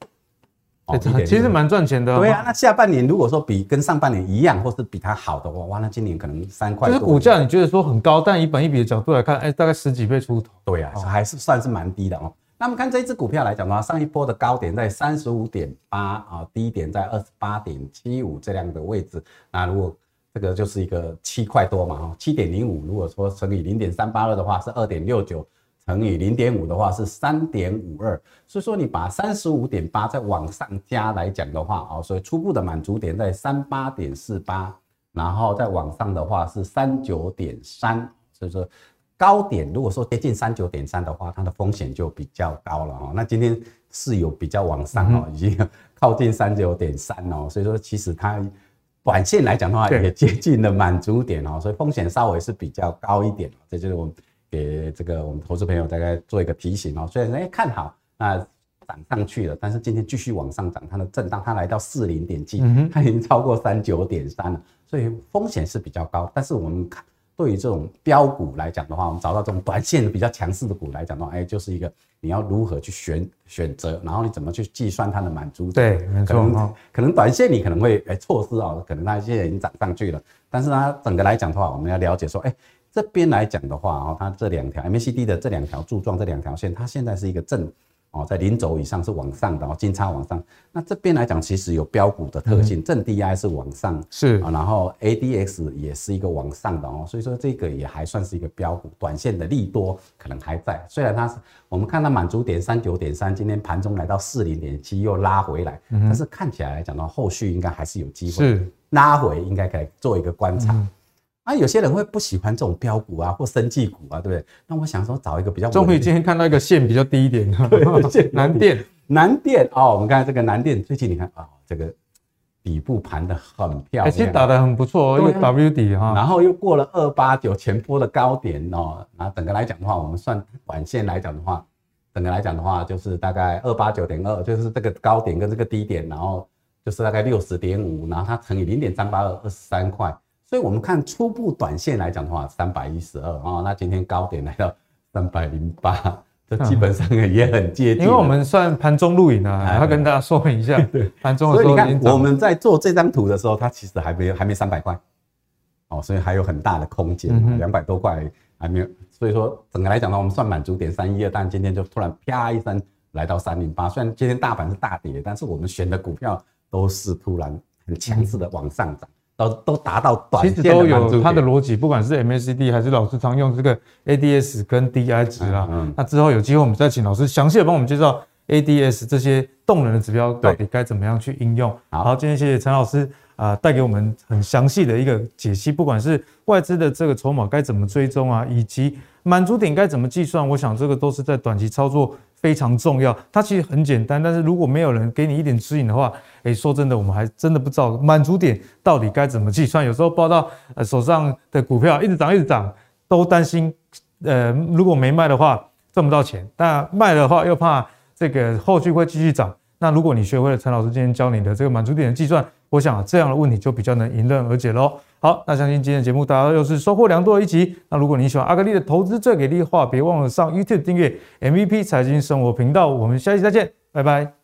欸、其实蛮赚钱的。对啊，那下半年如果说比跟上半年一样，或是比它好的话，哇，那今年可能三块。就是股价你觉得说很高，但以本益比的角度来看，哎、欸，大概十几倍出头。对啊，还是算是蛮低的哦。那么看这一支股票来讲的话，上一波的高点在三十五点八啊，低点在二十八点七五这样的位置。那如果这个就是一个七块多嘛，哈，七点零五，如果说乘以零点三八二的话，是二点六九。乘以零点五的话是三点五二，所以说你把三十五点八再往上加来讲的话，哦，所以初步的满足点在三八点四八，然后再往上的话是三九点三，所以说高点如果说接近三九点三的话，它的风险就比较高了哦。那今天是有比较往上哦，已经靠近三九点三哦，所以说其实它短线来讲的话也接近了满足点哦，所以风险稍微是比较高一点，这就是我们。给这个我们投资朋友大概做一个提醒哦，虽然哎看好那涨上去了，但是今天继续往上涨，它的震荡它来到四零点七，它已经超过三九点三了，所以风险是比较高。但是我们看对于这种标股来讲的话，我们找到这种短线比较强势的股来讲的话，哎，就是一个你要如何去选选择，然后你怎么去计算它的满足对，没错，可能短线你可能会哎错失哦，可能它现在已经涨上去了，但是它整个来讲的话，我们要了解说，哎。这边来讲的话，哦，它这两条 MACD 的这两条柱状这两条线，它现在是一个正哦，在零轴以上是往上的哦，金叉往上。那这边来讲，其实有标股的特性，正 DI 是往上，是啊，然后 ADX 也是一个往上的哦，所以说这个也还算是一个标股，短线的利多可能还在。虽然它是我们看到满足点三九点三，今天盘中来到四零点七又拉回来，但是看起来来讲的话，后续应该还是有机会是拉回，应该可以做一个观察。那、啊、有些人会不喜欢这种标股啊，或生技股啊，对不对？那我想说找一个比较。终于今天看到一个线比较低一点的，南电，南电哦，我们看这个南电最近你看啊、哦，这个底部盘的很漂亮，其实打的很不错，哦因为 W 底哈，然后又过了二八九前波的高点哦，那整个来讲的话，我们算短线来讲的话，整个来讲的话就是大概二八九点二，就是这个高点跟这个低点，然后就是大概六十点五，然后它乘以零点三八二，二十三块。所以，我们看初步短线来讲的话，三百一十二啊，那今天高点来到三百零八，这基本上也很接近。因为我们算盘中录影啊，要跟大家说明一下，盘中的时候。所以你看，我们在做这张图的时候，它其实还没有还没三百块，哦，所以还有很大的空间，两百多块还没有。所以说，整个来讲呢，我们算满足点三一二，但今天就突然啪一声来到三零八。虽然今天大盘是大跌，但是我们选的股票都是突然很强势的往上涨。都都达到短线的，其实都有它的逻辑，不管是 MACD 还是老师常用这个 ADS 跟 DI 值啦。嗯，那之后有机会我们再请老师详细的帮我们介绍 ADS 这些动能的指标到底该怎么样去应用。好，今天谢谢陈老师啊，带给我们很详细的一个解析，不管是外资的这个筹码该怎么追踪啊，以及满足点该怎么计算，我想这个都是在短期操作。非常重要，它其实很简单，但是如果没有人给你一点指引的话，诶，说真的，我们还真的不知道满足点到底该怎么计算。有时候报到呃手上的股票一直涨一直涨，都担心，呃，如果没卖的话赚不到钱，但卖的话又怕这个后续会继续涨。那如果你学会了陈老师今天教你的这个满足点的计算，我想这样的问题就比较能迎刃而解喽。好，那相信今天的节目大家又是收获良多的一集。那如果你喜欢阿格丽的投资最给力的话，别忘了上 YouTube 订阅 MVP 财经生活频道。我们下期再见，拜拜。